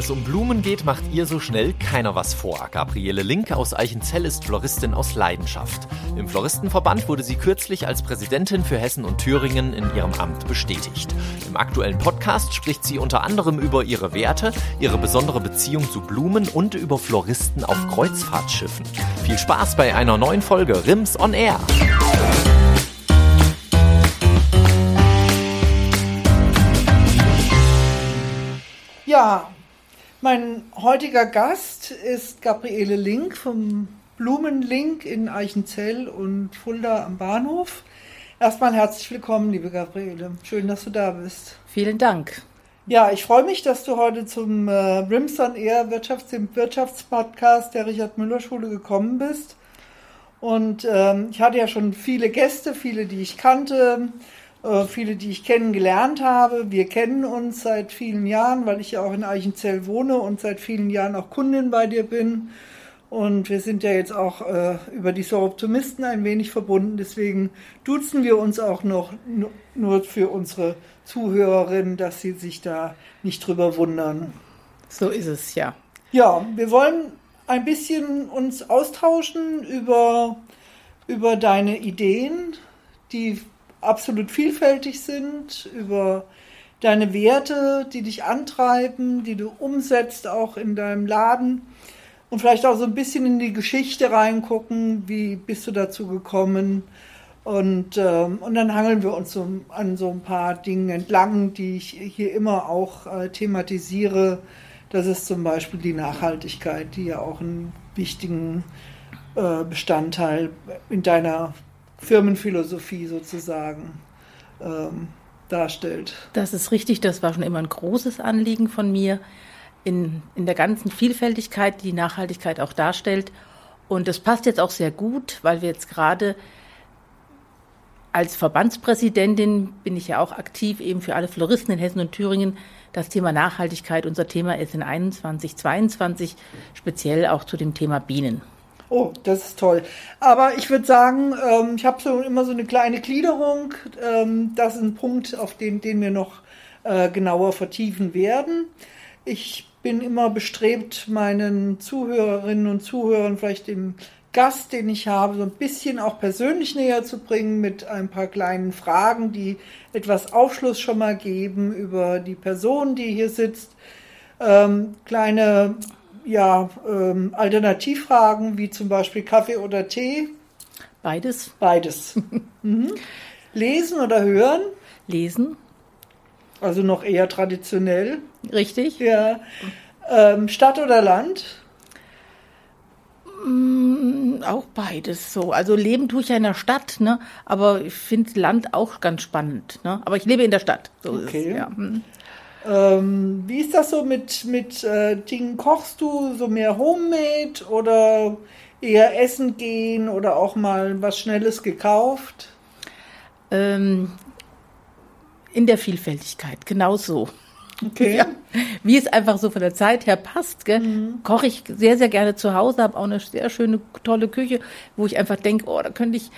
Es um Blumen geht, macht ihr so schnell keiner was vor. Gabriele Link aus Eichenzell ist Floristin aus Leidenschaft. Im Floristenverband wurde sie kürzlich als Präsidentin für Hessen und Thüringen in ihrem Amt bestätigt. Im aktuellen Podcast spricht sie unter anderem über ihre Werte, ihre besondere Beziehung zu Blumen und über Floristen auf Kreuzfahrtschiffen. Viel Spaß bei einer neuen Folge Rims on Air. Ja, mein heutiger Gast ist Gabriele Link vom Blumenlink in Eichenzell und Fulda am Bahnhof. Erstmal herzlich willkommen, liebe Gabriele. Schön, dass du da bist. Vielen Dank. Ja, ich freue mich, dass du heute zum äh, Rimson Air Wirtschafts dem Wirtschaftspodcast der Richard Müller Schule gekommen bist. Und ähm, ich hatte ja schon viele Gäste, viele, die ich kannte. Äh, viele, die ich kennengelernt habe. Wir kennen uns seit vielen Jahren, weil ich ja auch in Eichenzell wohne und seit vielen Jahren auch Kundin bei dir bin. Und wir sind ja jetzt auch äh, über die Soroptimisten ein wenig verbunden. Deswegen duzen wir uns auch noch nur für unsere Zuhörerinnen, dass sie sich da nicht drüber wundern. So ist es, ja. Ja, wir wollen ein bisschen uns austauschen über, über deine Ideen, die absolut vielfältig sind, über deine Werte, die dich antreiben, die du umsetzt auch in deinem Laden und vielleicht auch so ein bisschen in die Geschichte reingucken, wie bist du dazu gekommen und, ähm, und dann hangeln wir uns so an so ein paar Dingen entlang, die ich hier immer auch äh, thematisiere. Das ist zum Beispiel die Nachhaltigkeit, die ja auch einen wichtigen äh, Bestandteil in deiner Firmenphilosophie sozusagen ähm, darstellt. Das ist richtig, das war schon immer ein großes Anliegen von mir, in, in der ganzen Vielfältigkeit, die Nachhaltigkeit auch darstellt. Und das passt jetzt auch sehr gut, weil wir jetzt gerade als Verbandspräsidentin bin ich ja auch aktiv eben für alle Floristen in Hessen und Thüringen. Das Thema Nachhaltigkeit unser Thema ist in 21, 22 speziell auch zu dem Thema Bienen. Oh, das ist toll. Aber ich würde sagen, ähm, ich habe so immer so eine kleine Gliederung. Ähm, das ist ein Punkt, auf den, den wir noch äh, genauer vertiefen werden. Ich bin immer bestrebt, meinen Zuhörerinnen und Zuhörern vielleicht dem Gast, den ich habe, so ein bisschen auch persönlich näher zu bringen mit ein paar kleinen Fragen, die etwas Aufschluss schon mal geben über die Person, die hier sitzt. Ähm, kleine ja, ähm, Alternativfragen wie zum Beispiel Kaffee oder Tee? Beides. Beides. mhm. Lesen oder hören? Lesen. Also noch eher traditionell. Richtig. Ja. Ähm, Stadt oder Land? Mm, auch beides so. Also leben tue ich ja in der Stadt, ne? aber ich finde Land auch ganz spannend. Ne? Aber ich lebe in der Stadt. So okay. Es, ja. Hm. Ähm, wie ist das so mit, mit äh, Dingen? Kochst du so mehr Homemade oder eher essen gehen oder auch mal was Schnelles gekauft? Ähm, in der Vielfältigkeit, genau so. Okay. Ja, wie es einfach so von der Zeit her passt, mhm. koche ich sehr, sehr gerne zu Hause, habe auch eine sehr schöne, tolle Küche, wo ich einfach denke, oh, da könnte ich,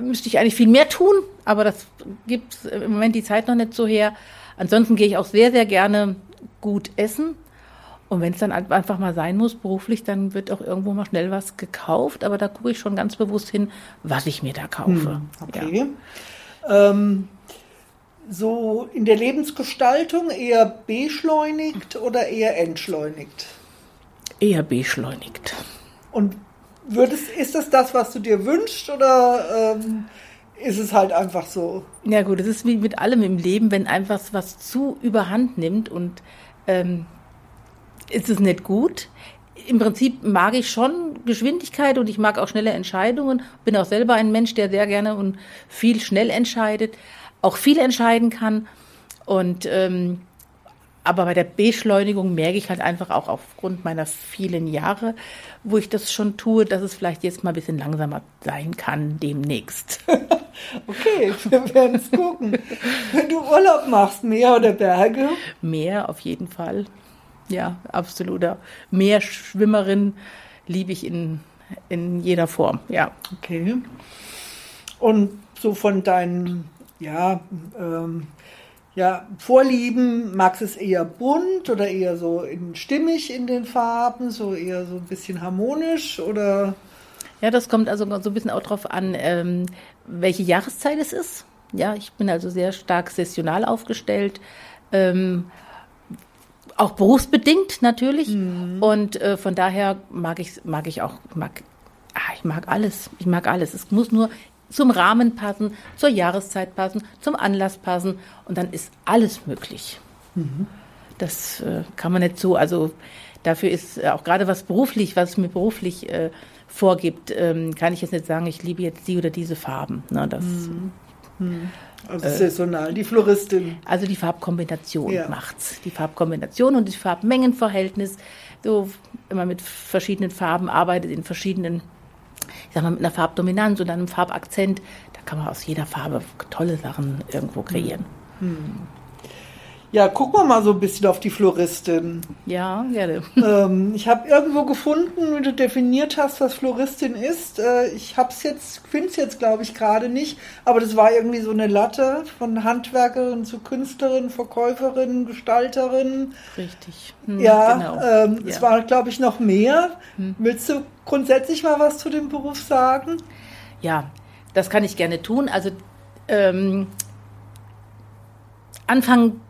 müsste ich eigentlich viel mehr tun, aber das gibt im Moment die Zeit noch nicht so her. Ansonsten gehe ich auch sehr, sehr gerne gut essen. Und wenn es dann einfach mal sein muss, beruflich, dann wird auch irgendwo mal schnell was gekauft. Aber da gucke ich schon ganz bewusst hin, was ich mir da kaufe. Hm, okay. Ja. Ähm, so in der Lebensgestaltung eher beschleunigt oder eher entschleunigt? Eher beschleunigt. Und würdest, ist das das, was du dir wünschst oder ähm, ist es halt einfach so. Ja gut, es ist wie mit allem im Leben, wenn einfach was zu überhand nimmt und ähm, ist es nicht gut. Im Prinzip mag ich schon Geschwindigkeit und ich mag auch schnelle Entscheidungen. Bin auch selber ein Mensch, der sehr gerne und viel schnell entscheidet, auch viel entscheiden kann. Und ähm, aber bei der Beschleunigung merke ich halt einfach auch aufgrund meiner vielen Jahre, wo ich das schon tue, dass es vielleicht jetzt mal ein bisschen langsamer sein kann demnächst. okay, wir werden es gucken. Wenn du Urlaub machst, Meer oder Berge? Meer auf jeden Fall. Ja, absoluter Meerschwimmerin. liebe ich in, in jeder Form, ja. Okay. Und so von deinen, ja, ähm, ja, Vorlieben, magst es eher bunt oder eher so in, stimmig in den Farben, so eher so ein bisschen harmonisch oder? Ja, das kommt also so ein bisschen auch drauf an, ähm, welche Jahreszeit es ist. Ja, ich bin also sehr stark sessional aufgestellt. Ähm, auch berufsbedingt natürlich. Mhm. Und äh, von daher mag ich, mag ich auch, mag, ah, ich mag alles. Ich mag alles. Es muss nur zum Rahmen passen, zur Jahreszeit passen, zum Anlass passen. Und dann ist alles möglich. Mhm. Das äh, kann man nicht so, also dafür ist auch gerade was beruflich, was mir beruflich äh, vorgibt, ähm, kann ich jetzt nicht sagen, ich liebe jetzt die oder diese Farben. Ne, das, mhm. Mhm. Also äh, saisonal, die Floristin. Also die Farbkombination ja. macht's. Die Farbkombination und das Farbmengenverhältnis. So, wenn man mit verschiedenen Farben arbeitet, in verschiedenen, ich sag mal, mit einer Farbdominanz oder einem Farbakzent, da kann man aus jeder Farbe tolle Sachen irgendwo kreieren. Hm. Ja, gucken wir mal so ein bisschen auf die Floristin. Ja, gerne. Ähm, ich habe irgendwo gefunden, wie du definiert hast, was Floristin ist. Äh, ich habe es jetzt, finde es jetzt, glaube ich, gerade nicht, aber das war irgendwie so eine Latte von Handwerkerin zu Künstlerin, Verkäuferin, Gestalterin. Richtig. Hm, ja, genau. ähm, ja. es war, glaube ich, noch mehr. Hm. Willst du grundsätzlich mal was zu dem Beruf sagen? Ja, das kann ich gerne tun. Also ähm, Anfang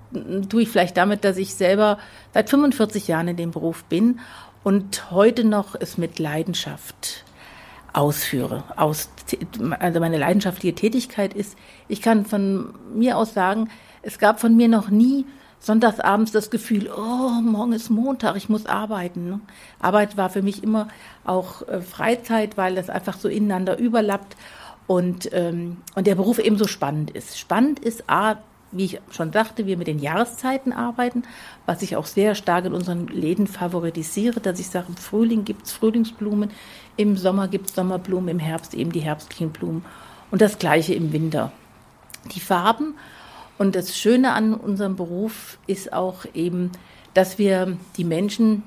tue ich vielleicht damit, dass ich selber seit 45 Jahren in dem Beruf bin und heute noch es mit Leidenschaft ausführe. Aus, also meine leidenschaftliche Tätigkeit ist, ich kann von mir aus sagen, es gab von mir noch nie sonntagsabends das Gefühl, oh, morgen ist Montag, ich muss arbeiten. Ne? Arbeit war für mich immer auch äh, Freizeit, weil das einfach so ineinander überlappt und, ähm, und der Beruf eben so spannend ist. Spannend ist A, wie ich schon sagte, wir mit den Jahreszeiten arbeiten, was ich auch sehr stark in unseren Läden favorisiere, dass ich sage, im Frühling gibt es Frühlingsblumen, im Sommer gibt es Sommerblumen, im Herbst eben die herbstlichen Blumen und das gleiche im Winter. Die Farben und das Schöne an unserem Beruf ist auch eben, dass wir die Menschen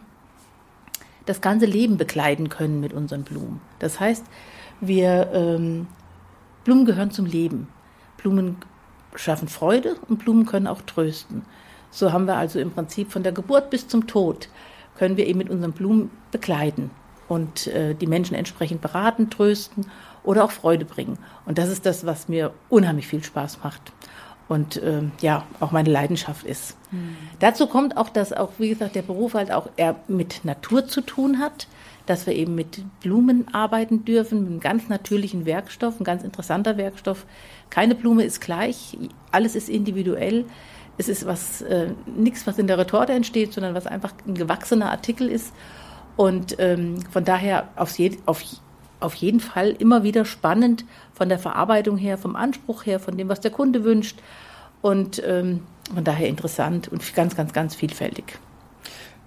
das ganze Leben bekleiden können mit unseren Blumen. Das heißt, wir ähm, Blumen gehören zum Leben. Blumen schaffen Freude und Blumen können auch trösten. So haben wir also im Prinzip von der Geburt bis zum Tod können wir eben mit unseren Blumen begleiten und äh, die Menschen entsprechend beraten, trösten oder auch Freude bringen. Und das ist das, was mir unheimlich viel Spaß macht und äh, ja auch meine Leidenschaft ist. Mhm. Dazu kommt auch, dass auch wie gesagt der Beruf halt auch eher mit Natur zu tun hat, dass wir eben mit Blumen arbeiten dürfen, mit einem ganz natürlichen Werkstoff, ein ganz interessanter Werkstoff, keine Blume ist gleich, alles ist individuell. Es ist was, äh, nichts, was in der Retorte entsteht, sondern was einfach ein gewachsener Artikel ist. Und ähm, von daher auf, je, auf, auf jeden Fall immer wieder spannend von der Verarbeitung her, vom Anspruch her, von dem, was der Kunde wünscht. Und ähm, von daher interessant und ganz, ganz, ganz vielfältig.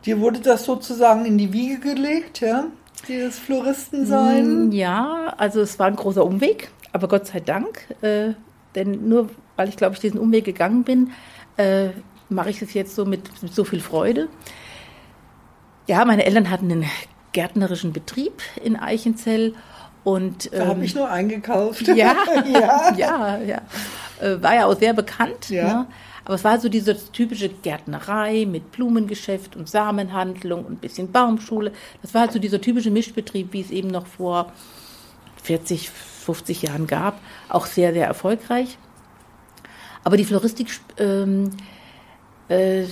Dir wurde das sozusagen in die Wiege gelegt, ja? Dieses Floristensein? Mm, ja, also es war ein großer Umweg. Aber Gott sei Dank, äh, denn nur weil ich, glaube ich, diesen Umweg gegangen bin, äh, mache ich es jetzt so mit, mit, so viel Freude. Ja, meine Eltern hatten einen gärtnerischen Betrieb in Eichenzell. Und, ähm, da habe ich nur eingekauft. Ja, ja, ja, ja. Äh, war ja auch sehr bekannt. Ja. Ne? Aber es war so diese typische Gärtnerei mit Blumengeschäft und Samenhandlung und ein bisschen Baumschule. Das war halt so dieser typische Mischbetrieb, wie es eben noch vor 40, 50 Jahren gab, auch sehr, sehr erfolgreich. Aber die Floristik ähm, äh,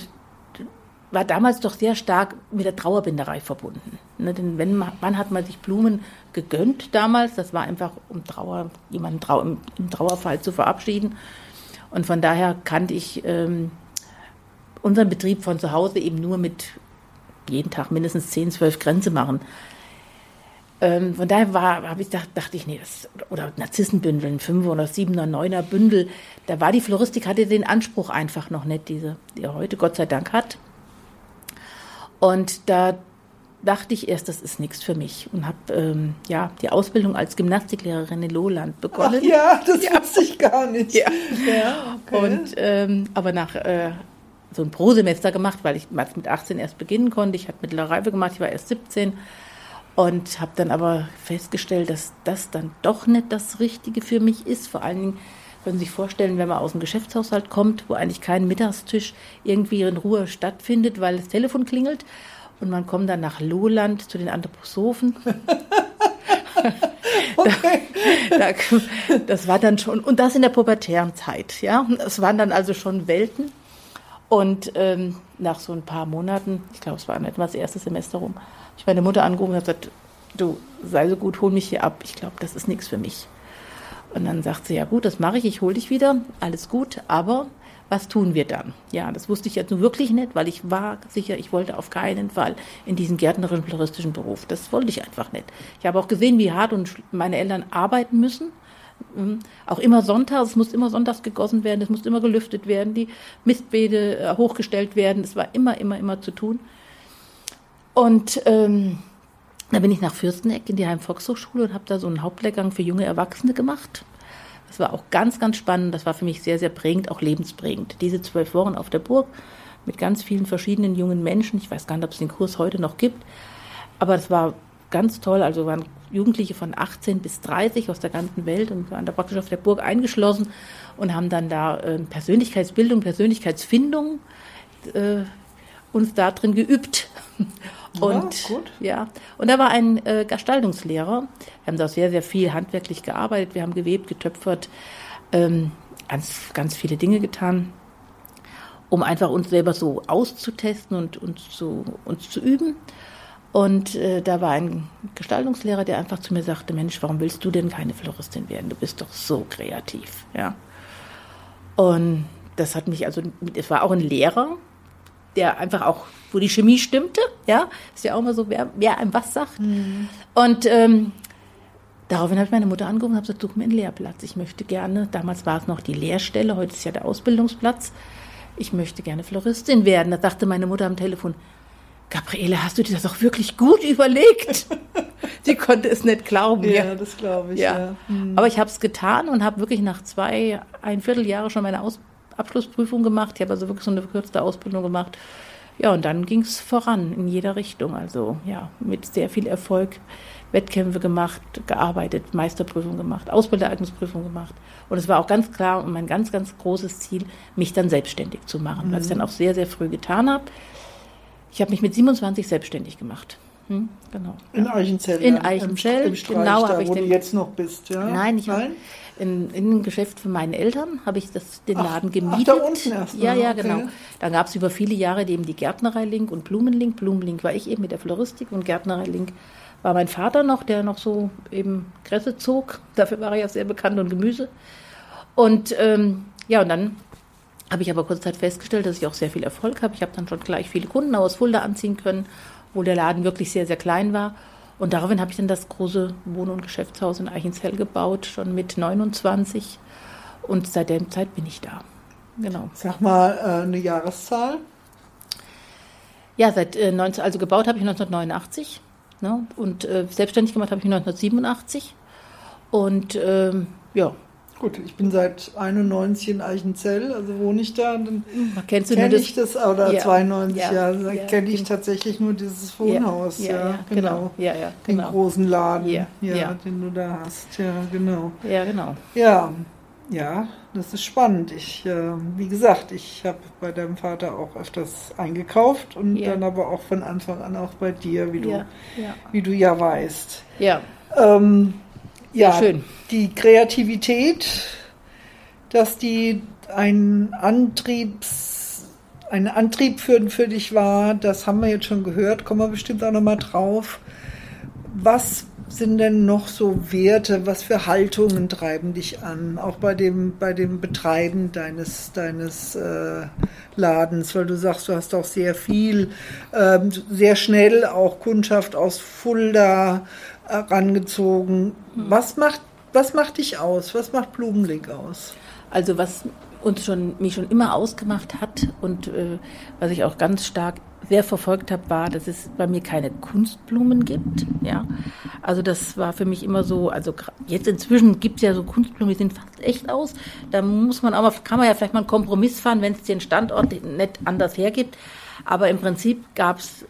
war damals doch sehr stark mit der Trauerbinderei verbunden. Ne, denn wenn man, wann hat man sich Blumen gegönnt damals? Das war einfach, um Trauer, jemanden Trau im, im, Trauerfall zu verabschieden. Und von daher kannte ich ähm, unseren Betrieb von zu Hause eben nur mit jeden Tag mindestens 10, 12 Grenze machen. Ähm, von daher war, ich dachte ich, nee, das, oder Narzissenbündel, ein Fünfer oder Siebener, Neuner Bündel, da war die Floristik, hatte den Anspruch einfach noch nicht, diese, die er heute Gott sei Dank hat. Und da dachte ich erst, das ist nichts für mich und habe ähm, ja die Ausbildung als Gymnastiklehrerin in Lohland begonnen. Ach ja, das ja. wusste ich gar nicht. Ja. ja okay. Und ähm, aber nach äh, so ein Pro-Semester gemacht, weil ich mit 18 erst beginnen konnte. Ich hatte mittlere Reife gemacht, ich war erst 17 Und habe dann aber festgestellt, dass das dann doch nicht das Richtige für mich ist. Vor allen Dingen können Sie sich vorstellen, wenn man aus dem Geschäftshaushalt kommt, wo eigentlich kein Mittagstisch irgendwie in Ruhe stattfindet, weil das Telefon klingelt. Und man kommt dann nach Lohland zu den Anthroposophen. okay. da, da, das war dann schon, und das in der pubertären Zeit, ja. Das waren dann also schon Welten. Und ähm, nach so ein paar Monaten, ich glaube, es war etwa das erste Semester rum, habe ich meine Mutter angerufen und gesagt, du sei so gut, hol mich hier ab. Ich glaube, das ist nichts für mich. Und dann sagt sie, ja gut, das mache ich, ich hole dich wieder, alles gut, aber was tun wir dann? Ja, das wusste ich jetzt nur wirklich nicht, weil ich war sicher, ich wollte auf keinen Fall in diesen gärtnerischen, floristischen Beruf. Das wollte ich einfach nicht. Ich habe auch gesehen, wie hart und meine Eltern arbeiten müssen. Mhm. Auch immer sonntags, es muss immer sonntags gegossen werden, es muss immer gelüftet werden, die Mistbeete äh, hochgestellt werden. Es war immer, immer, immer zu tun. Und ähm, da bin ich nach Fürsteneck in die Heim-Volkshochschule und habe da so einen Hauptlehrgang für junge Erwachsene gemacht. Das war auch ganz, ganz spannend. Das war für mich sehr, sehr prägend, auch lebensprägend. Diese zwölf Wochen auf der Burg mit ganz vielen verschiedenen jungen Menschen. Ich weiß gar nicht, ob es den Kurs heute noch gibt. Aber es war ganz toll. Also waren Jugendliche von 18 bis 30 aus der ganzen Welt und waren da praktisch auf der Burg eingeschlossen und haben dann da äh, Persönlichkeitsbildung, Persönlichkeitsfindung äh, uns da drin geübt. Und ja, ja, und da war ein äh, Gestaltungslehrer. Wir haben da sehr, sehr viel handwerklich gearbeitet. Wir haben gewebt, getöpfert, ähm, ganz, ganz viele Dinge getan, um einfach uns selber so auszutesten und uns zu, uns zu üben. Und äh, da war ein Gestaltungslehrer, der einfach zu mir sagte: Mensch, warum willst du denn keine Floristin werden? Du bist doch so kreativ, ja. Und das hat mich also, es war auch ein Lehrer, der einfach auch, wo die Chemie stimmte, ja, ist ja auch immer so, wer, wer einem was sagt. Mhm. Und ähm, daraufhin habe ich meine Mutter angerufen und habe gesagt, such mir einen Lehrplatz. Ich möchte gerne, damals war es noch die Lehrstelle, heute ist ja der Ausbildungsplatz. Ich möchte gerne Floristin werden. Da sagte meine Mutter am Telefon, Gabriele, hast du dir das auch wirklich gut überlegt? Sie konnte es nicht glauben. Ja, ja. das glaube ich. Ja. ja. Mhm. Aber ich habe es getan und habe wirklich nach zwei, ein Vierteljahre schon meine Ausbildung Abschlussprüfung gemacht. Ich habe also wirklich so eine verkürzte Ausbildung gemacht. Ja, und dann ging es voran in jeder Richtung. Also ja, mit sehr viel Erfolg. Wettkämpfe gemacht, gearbeitet, Meisterprüfung gemacht, Ausbildereignungsprüfung gemacht. Und es war auch ganz klar und mein ganz, ganz großes Ziel, mich dann selbstständig zu machen, mhm. was ich dann auch sehr, sehr früh getan habe. Ich habe mich mit 27 selbstständig gemacht. Hm, genau. In Eichenzell. In Eichenzell, im, im genau habe ich wo den, du jetzt noch bist, ja? Nein, ich habe in, in einem Geschäft von meinen Eltern habe ich das, den Laden ach, gemietet. Ach, da unten erst. Ja, ja, okay. genau. Dann gab es über viele Jahre eben die Gärtnerei Link und Blumenlink. Blumenlink war ich eben mit der Floristik und Gärtnerei Link war mein Vater noch, der noch so eben Kresse zog. Dafür war er ja sehr bekannt und Gemüse. Und ähm, ja, und dann habe ich aber kurz Zeit festgestellt, dass ich auch sehr viel Erfolg habe. Ich habe dann schon gleich viele Kunden aus Fulda anziehen können, wo der Laden wirklich sehr, sehr klein war. Und daraufhin habe ich dann das große Wohn- und Geschäftshaus in Eichenzell gebaut, schon mit 29. Und seit der Zeit bin ich da. Genau. Sag mal äh, eine Jahreszahl. Ja, seit äh, 19, also gebaut habe ich 1989 ne? und äh, selbstständig gemacht habe ich 1987. Und ähm, ja, Gut, ich bin seit 91 in Eichenzell, also wohne ich da. Dann kennst du kenn ich das, oder ja, 92 ja, da ja, kenne ich tatsächlich nur dieses Wohnhaus. Ja, ja, genau. genau. Ja, ja, genau. Den großen Laden, ja, ja, den du da hast. Ja, genau. Ja, genau. Ja, ja, das ist spannend. Ich, äh, wie gesagt, ich habe bei deinem Vater auch öfters eingekauft und dann aber auch von Anfang an auch bei dir, wie du, Wie du ja weißt. Ja. Ähm, ja, schön. Die Kreativität, dass die ein Antriebs, ein Antrieb für, für dich war, das haben wir jetzt schon gehört, kommen wir bestimmt auch nochmal drauf. Was sind denn noch so Werte, was für Haltungen treiben dich an, auch bei dem, bei dem Betreiben deines, deines äh, Ladens, weil du sagst, du hast auch sehr viel, ähm, sehr schnell auch Kundschaft aus Fulda, rangezogen. Hm. Was macht, was macht dich aus? Was macht Blumenlink aus? Also was uns schon, mich schon immer ausgemacht hat und äh, was ich auch ganz stark sehr verfolgt habe, war, dass es bei mir keine Kunstblumen gibt. Ja, also das war für mich immer so. Also jetzt inzwischen gibt es ja so Kunstblumen, die sehen fast echt aus. Da muss man aber kann man ja vielleicht mal einen Kompromiss fahren, wenn es den Standort nicht anders hergibt. Aber im Prinzip gab es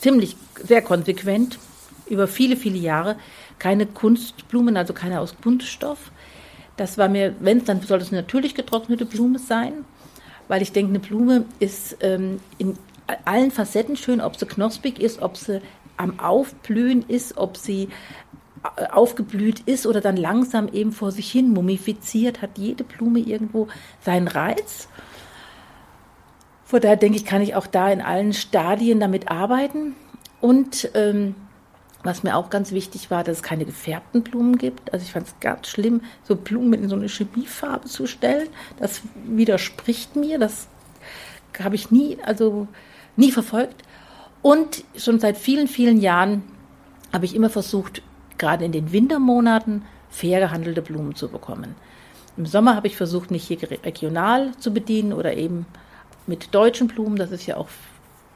ziemlich sehr konsequent über viele, viele Jahre keine Kunstblumen, also keine aus Kunststoff. Das war mir, wenn es, dann soll es eine natürlich getrocknete Blume sein, weil ich denke, eine Blume ist ähm, in allen Facetten schön, ob sie knospig ist, ob sie am Aufblühen ist, ob sie äh, aufgeblüht ist oder dann langsam eben vor sich hin mumifiziert, hat jede Blume irgendwo seinen Reiz. Von daher denke ich, kann ich auch da in allen Stadien damit arbeiten. Und ähm, was mir auch ganz wichtig war, dass es keine gefärbten Blumen gibt. Also ich fand es ganz schlimm, so Blumen in so eine Chemiefarbe zu stellen. Das widerspricht mir. Das habe ich nie, also nie verfolgt. Und schon seit vielen, vielen Jahren habe ich immer versucht, gerade in den Wintermonaten fair gehandelte Blumen zu bekommen. Im Sommer habe ich versucht, mich hier regional zu bedienen oder eben mit deutschen Blumen. Das ist ja auch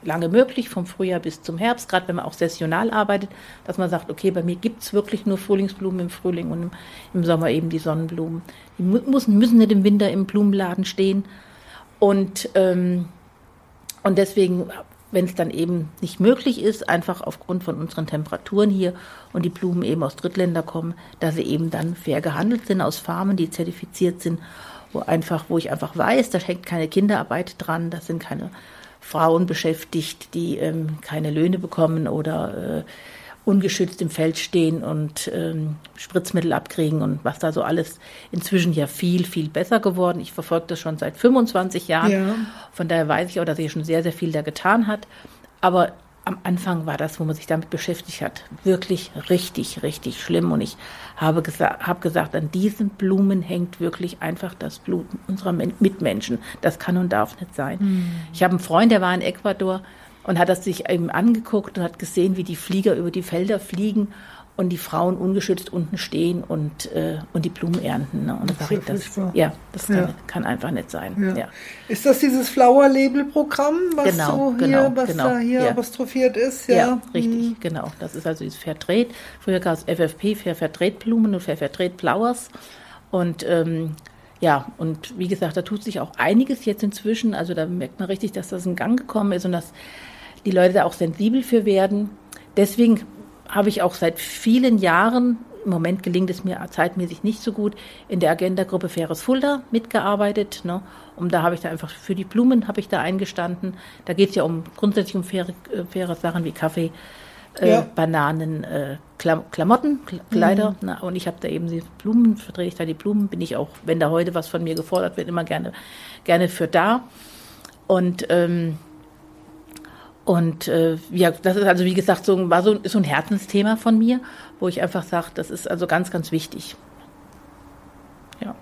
lange möglich, vom Frühjahr bis zum Herbst, gerade wenn man auch saisonal arbeitet, dass man sagt, okay, bei mir gibt es wirklich nur Frühlingsblumen im Frühling und im, Sommer eben die Sonnenblumen. Die müssen, müssen nicht im Winter im Blumenladen stehen. Und, ähm, und deswegen, wenn es dann eben nicht möglich ist, einfach aufgrund von unseren Temperaturen hier und die Blumen eben aus Drittländern kommen, dass sie eben dann fair gehandelt sind aus Farmen, die zertifiziert sind, wo einfach, wo ich einfach weiß, da hängt keine Kinderarbeit dran, das sind keine Frauen beschäftigt, die ähm, keine Löhne bekommen oder äh, ungeschützt im Feld stehen und ähm, Spritzmittel abkriegen und was da so alles inzwischen ja viel, viel besser geworden. Ich verfolge das schon seit 25 Jahren. Ja. Von daher weiß ich auch, dass er schon sehr, sehr viel da getan hat. Aber am Anfang war das, wo man sich damit beschäftigt hat, wirklich richtig, richtig schlimm. Und ich habe gesa hab gesagt, an diesen Blumen hängt wirklich einfach das Blut unserer Mitmenschen. Das kann und darf nicht sein. Mhm. Ich habe einen Freund, der war in Ecuador und hat das sich eben angeguckt und hat gesehen, wie die Flieger über die Felder fliegen und die Frauen ungeschützt unten stehen und, äh, und die Blumen ernten. Ne? Und das, das, das ja, das kann, ja. kann, einfach nicht sein. Ja. Ja. Ist das dieses Flower Label Programm, was genau, so hier, genau, was genau, da hier apostrophiert ist? Ja, richtig, hm. genau. Das ist also dieses Fairtrade. Früher gab es FFP, Fair Fairtrade Blumen und Fair Fairtrade Flowers. Und ähm, ja, und wie gesagt, da tut sich auch einiges jetzt inzwischen. Also da merkt man richtig, dass das in Gang gekommen ist und dass die Leute da auch sensibel für werden. Deswegen habe ich auch seit vielen Jahren, im Moment gelingt es mir zeitmäßig nicht so gut, in der Agenda-Gruppe Faires Fulda mitgearbeitet. Ne? Und da habe ich da einfach für die Blumen habe ich da eingestanden. Da geht es ja um grundsätzlich um faire, äh, faire Sachen wie Kaffee, äh, ja. Bananen, äh, Klam Klamotten, Kleider. Mhm. Na, und ich habe da eben die Blumen, vertrete ich da die Blumen, bin ich auch, wenn da heute was von mir gefordert wird, immer gerne, gerne für da. Und ähm, und äh, ja, das ist also wie gesagt so, war so, so ein Herzensthema von mir, wo ich einfach sage, das ist also ganz, ganz wichtig. Ja.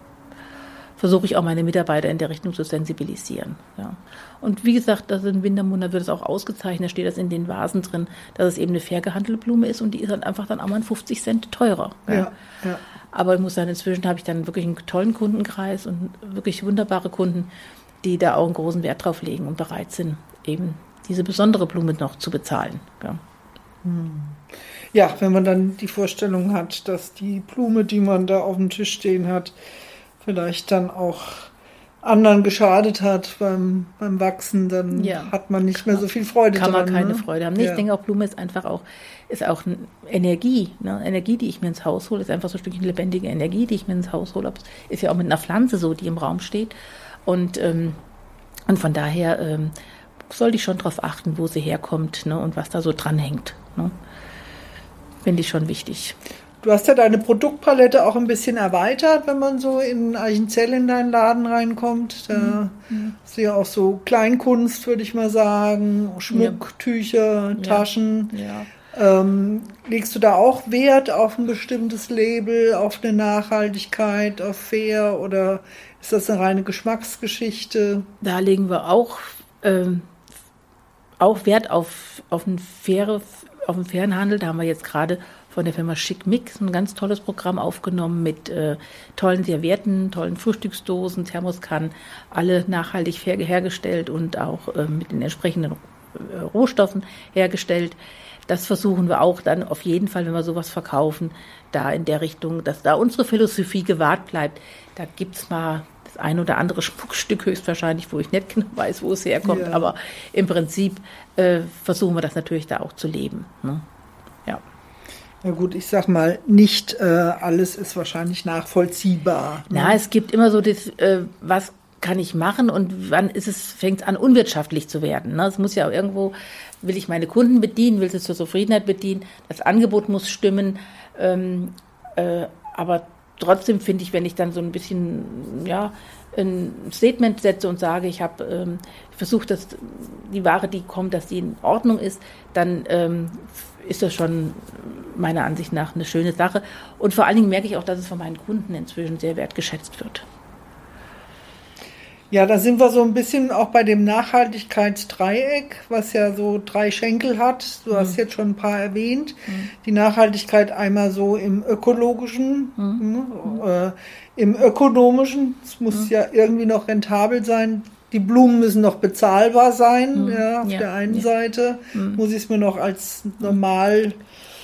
Versuche ich auch meine Mitarbeiter in der Richtung zu sensibilisieren. Ja. Und wie gesagt, das in Wintermonat wird es auch ausgezeichnet, steht das in den Vasen drin, dass es eben eine fair gehandelte Blume ist und die ist dann einfach dann auch mal 50 Cent teurer. Ja. ja, ja. Aber ich muss sagen, inzwischen habe ich dann wirklich einen tollen Kundenkreis und wirklich wunderbare Kunden, die da auch einen großen Wert drauf legen und bereit sind, eben diese besondere Blume noch zu bezahlen. Ja. ja, wenn man dann die Vorstellung hat, dass die Blume, die man da auf dem Tisch stehen hat, vielleicht dann auch anderen geschadet hat beim, beim Wachsen, dann ja. hat man nicht mehr so viel Freude Kann dran, man keine ne? Freude haben. Ja. Ich denke auch, Blume ist einfach auch, ist auch Energie. Ne? Energie, die ich mir ins Haus hole, ist einfach so ein Stückchen lebendige Energie, die ich mir ins Haus hole. Ist ja auch mit einer Pflanze so, die im Raum steht. Und, ähm, und von daher ähm, sollte ich schon darauf achten, wo sie herkommt ne, und was da so dranhängt. Ne. Finde ich schon wichtig. Du hast ja deine Produktpalette auch ein bisschen erweitert, wenn man so in Eichenzell in deinen Laden reinkommt. Da mhm. hast du ja auch so Kleinkunst, würde ich mal sagen, Schmuck, ja. Tücher, Taschen. Ja. Ja. Ähm, legst du da auch Wert auf ein bestimmtes Label, auf eine Nachhaltigkeit, auf fair oder ist das eine reine Geschmacksgeschichte? Da legen wir auch ähm, auch Wert auf, auf, einen faire, auf einen fairen Handel. Da haben wir jetzt gerade von der Firma Schick Mix ein ganz tolles Programm aufgenommen mit äh, tollen Servietten, tollen Frühstücksdosen, Thermoskannen, alle nachhaltig fair hergestellt und auch äh, mit den entsprechenden äh, Rohstoffen hergestellt. Das versuchen wir auch dann auf jeden Fall, wenn wir sowas verkaufen, da in der Richtung, dass da unsere Philosophie gewahrt bleibt. Da gibt's mal das ein oder andere Schmuckstück höchstwahrscheinlich, wo ich nicht genau weiß, wo es herkommt. Ja. Aber im Prinzip äh, versuchen wir das natürlich da auch zu leben. Ne? Ja. Ja gut, ich sag mal, nicht äh, alles ist wahrscheinlich nachvollziehbar. Ne? Na, es gibt immer so das, äh, was kann ich machen und wann ist es, fängt es an, unwirtschaftlich zu werden. Ne? Es muss ja auch irgendwo, will ich meine Kunden bedienen, will sie zur Zufriedenheit bedienen, das Angebot muss stimmen, ähm, äh, aber trotzdem finde ich, wenn ich dann so ein bisschen, ja, ein Statement setze und sage, ich habe ähm, versucht, dass die Ware, die kommt, dass die in Ordnung ist, dann ähm, ist das schon meiner Ansicht nach eine schöne Sache. Und vor allen Dingen merke ich auch, dass es von meinen Kunden inzwischen sehr wertgeschätzt wird. Ja, da sind wir so ein bisschen auch bei dem Nachhaltigkeitsdreieck, was ja so drei Schenkel hat. Du mhm. hast jetzt schon ein paar erwähnt. Mhm. Die Nachhaltigkeit einmal so im ökologischen, mhm. äh, im ökonomischen. Es muss mhm. ja irgendwie noch rentabel sein. Die Blumen müssen noch bezahlbar sein. Mhm. Ja, auf ja. der einen ja. Seite mhm. muss ich es mir noch als normal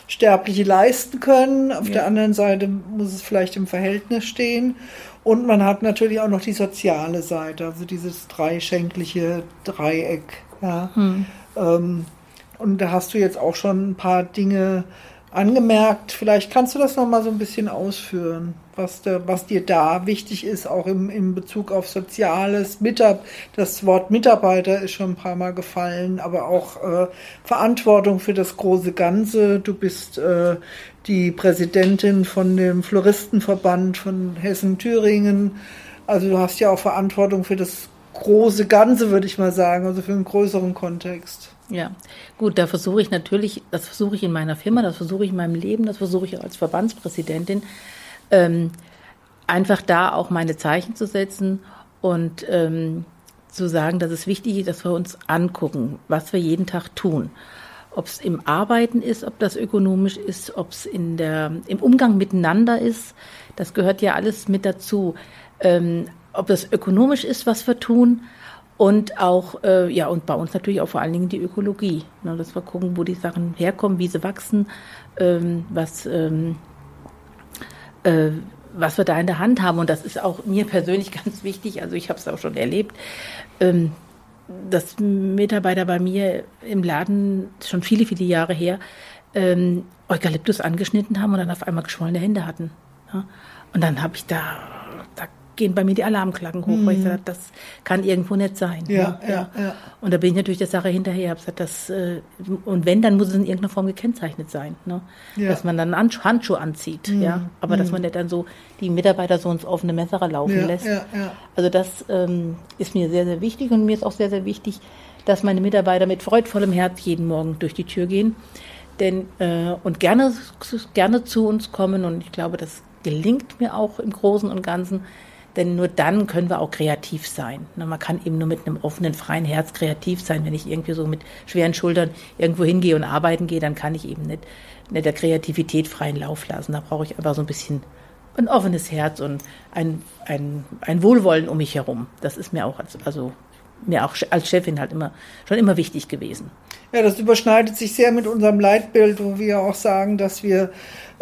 Sterbliche leisten können. Auf der anderen Seite muss es vielleicht im Verhältnis stehen. Und man hat natürlich auch noch die soziale Seite, also dieses dreischenkliche Dreieck. Ja. Hm. Ähm, und da hast du jetzt auch schon ein paar Dinge angemerkt. Vielleicht kannst du das noch mal so ein bisschen ausführen, was, der, was dir da wichtig ist, auch im, im Bezug auf Soziales. Mitab das Wort Mitarbeiter ist schon ein paar Mal gefallen, aber auch äh, Verantwortung für das große Ganze. Du bist äh, die Präsidentin von dem Floristenverband von Hessen-Thüringen. Also du hast ja auch Verantwortung für das große Ganze, würde ich mal sagen, also für einen größeren Kontext. Ja, gut, da versuche ich natürlich, das versuche ich in meiner Firma, das versuche ich in meinem Leben, das versuche ich als Verbandspräsidentin, ähm, einfach da auch meine Zeichen zu setzen und ähm, zu sagen, dass es wichtig ist, dass wir uns angucken, was wir jeden Tag tun. Ob es im Arbeiten ist, ob das ökonomisch ist, ob es im Umgang miteinander ist, das gehört ja alles mit dazu. Ähm, ob das ökonomisch ist, was wir tun, und auch, äh, ja, und bei uns natürlich auch vor allen Dingen die Ökologie. Ne, dass wir gucken, wo die Sachen herkommen, wie sie wachsen, ähm, was, ähm, äh, was wir da in der Hand haben. Und das ist auch mir persönlich ganz wichtig. Also ich habe es auch schon erlebt, ähm, dass Mitarbeiter bei mir im Laden schon viele, viele Jahre her ähm, Eukalyptus angeschnitten haben und dann auf einmal geschwollene Hände hatten. Ja? Und dann habe ich da gehen bei mir die Alarmglocken hoch, mhm. weil ich gesagt das kann irgendwo nicht sein. Ja, ja, ja, ja. Und da bin ich natürlich der Sache hinterher. Hab gesagt, das, äh, und wenn, dann muss es in irgendeiner Form gekennzeichnet sein. Ne? Ja. Dass man dann Handschuhe anzieht, mhm. ja. Aber mhm. dass man nicht dann so die Mitarbeiter so ins offene Messer laufen ja, lässt. Ja, ja. Also das ähm, ist mir sehr, sehr wichtig und mir ist auch sehr, sehr wichtig, dass meine Mitarbeiter mit freudvollem Herz jeden Morgen durch die Tür gehen. Denn, äh, und gerne, gerne zu uns kommen und ich glaube, das gelingt mir auch im Großen und Ganzen, denn nur dann können wir auch kreativ sein. Man kann eben nur mit einem offenen, freien Herz kreativ sein. Wenn ich irgendwie so mit schweren Schultern irgendwo hingehe und arbeiten gehe, dann kann ich eben nicht, nicht der Kreativität freien Lauf lassen. Da brauche ich einfach so ein bisschen ein offenes Herz und ein, ein, ein Wohlwollen um mich herum. Das ist mir auch, als, also mir auch als Chefin halt immer, schon immer wichtig gewesen. Ja, das überschneidet sich sehr mit unserem Leitbild, wo wir auch sagen, dass wir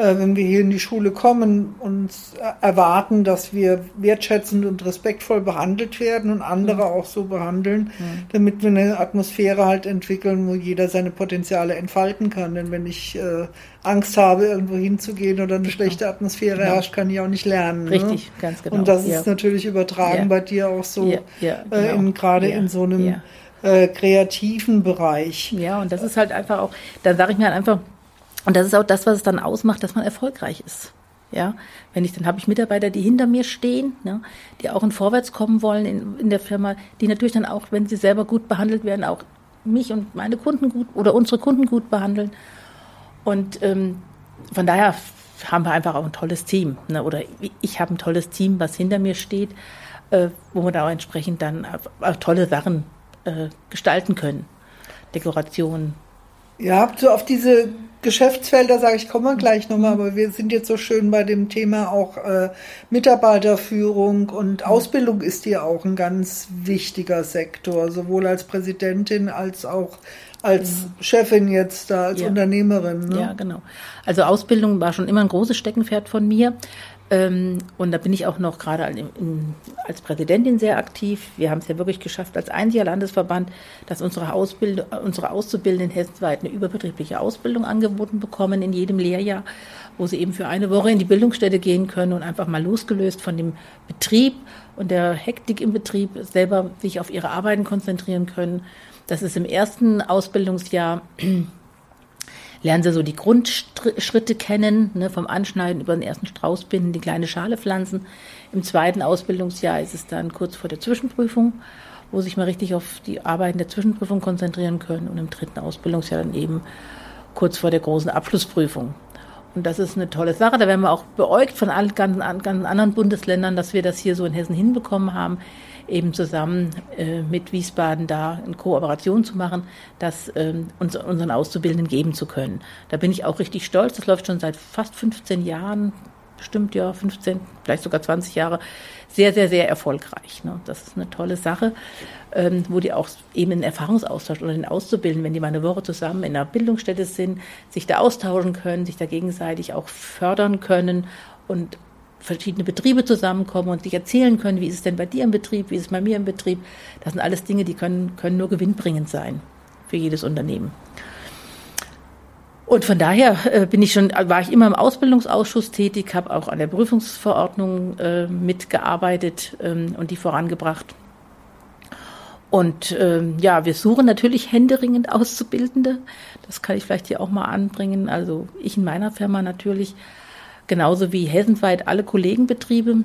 äh, wenn wir hier in die Schule kommen, uns erwarten, dass wir wertschätzend und respektvoll behandelt werden und andere mhm. auch so behandeln, mhm. damit wir eine Atmosphäre halt entwickeln, wo jeder seine Potenziale entfalten kann. Denn wenn ich äh, Angst habe, irgendwo hinzugehen oder eine genau. schlechte Atmosphäre genau. herrscht, kann ich auch nicht lernen. Ne? Richtig, ne? ganz genau. Und das ja. ist natürlich übertragen ja. bei dir auch so, ja, genau. äh, gerade in so einem äh, kreativen Bereich. Ja, und das ist halt einfach auch, da sage ich mir halt einfach, und das ist auch das, was es dann ausmacht, dass man erfolgreich ist. Ja, wenn ich, dann habe ich Mitarbeiter, die hinter mir stehen, ne, die auch in Vorwärts kommen wollen in, in der Firma, die natürlich dann auch, wenn sie selber gut behandelt werden, auch mich und meine Kunden gut oder unsere Kunden gut behandeln. Und ähm, von daher haben wir einfach auch ein tolles Team. Ne, oder ich habe ein tolles Team, was hinter mir steht, äh, wo wir da auch entsprechend dann auch tolle Sachen äh, gestalten können. Dekorationen. Ja, so auf diese Geschäftsfelder sage ich, kommen wir gleich nochmal, aber wir sind jetzt so schön bei dem Thema auch äh, Mitarbeiterführung und Ausbildung ist hier auch ein ganz wichtiger Sektor, sowohl als Präsidentin als auch als. Chefin jetzt da, als ja. Unternehmerin. Ne? Ja, genau. Also Ausbildung war schon immer ein großes Steckenpferd von mir. Ähm, und da bin ich auch noch gerade als Präsidentin sehr aktiv. Wir haben es ja wirklich geschafft, als einziger Landesverband, dass unsere, Ausbildung, unsere Auszubildenden hessenweit eine überbetriebliche Ausbildung angeboten bekommen in jedem Lehrjahr, wo sie eben für eine Woche in die Bildungsstätte gehen können und einfach mal losgelöst von dem Betrieb und der Hektik im Betrieb selber sich auf ihre Arbeiten konzentrieren können. Das ist im ersten Ausbildungsjahr lernen sie so die Grundschritte kennen, ne, vom Anschneiden über den ersten Strauß binden, die kleine Schale pflanzen. Im zweiten Ausbildungsjahr ist es dann kurz vor der Zwischenprüfung, wo sich mal richtig auf die Arbeiten der Zwischenprüfung konzentrieren können und im dritten Ausbildungsjahr dann eben kurz vor der großen Abschlussprüfung. Und das ist eine tolle Sache. Da werden wir auch beäugt von allen ganzen, ganzen anderen Bundesländern, dass wir das hier so in Hessen hinbekommen haben eben zusammen äh, mit Wiesbaden da in Kooperation zu machen, das ähm, uns, unseren Auszubildenden geben zu können. Da bin ich auch richtig stolz. Das läuft schon seit fast 15 Jahren, bestimmt ja 15, vielleicht sogar 20 Jahre, sehr, sehr, sehr erfolgreich. Ne? Das ist eine tolle Sache, ähm, wo die auch eben einen Erfahrungsaustausch oder den Auszubildenden, wenn die mal eine Woche zusammen in einer Bildungsstätte sind, sich da austauschen können, sich da gegenseitig auch fördern können und verschiedene Betriebe zusammenkommen und sich erzählen können, wie ist es denn bei dir im Betrieb, wie ist es bei mir im Betrieb. Das sind alles Dinge, die können, können nur gewinnbringend sein für jedes Unternehmen. Und von daher äh, bin ich schon, war ich immer im Ausbildungsausschuss tätig, habe auch an der Prüfungsverordnung äh, mitgearbeitet ähm, und die vorangebracht. Und ähm, ja, wir suchen natürlich händeringend Auszubildende. Das kann ich vielleicht hier auch mal anbringen. Also ich in meiner Firma natürlich genauso wie hessenweit alle Kollegenbetriebe.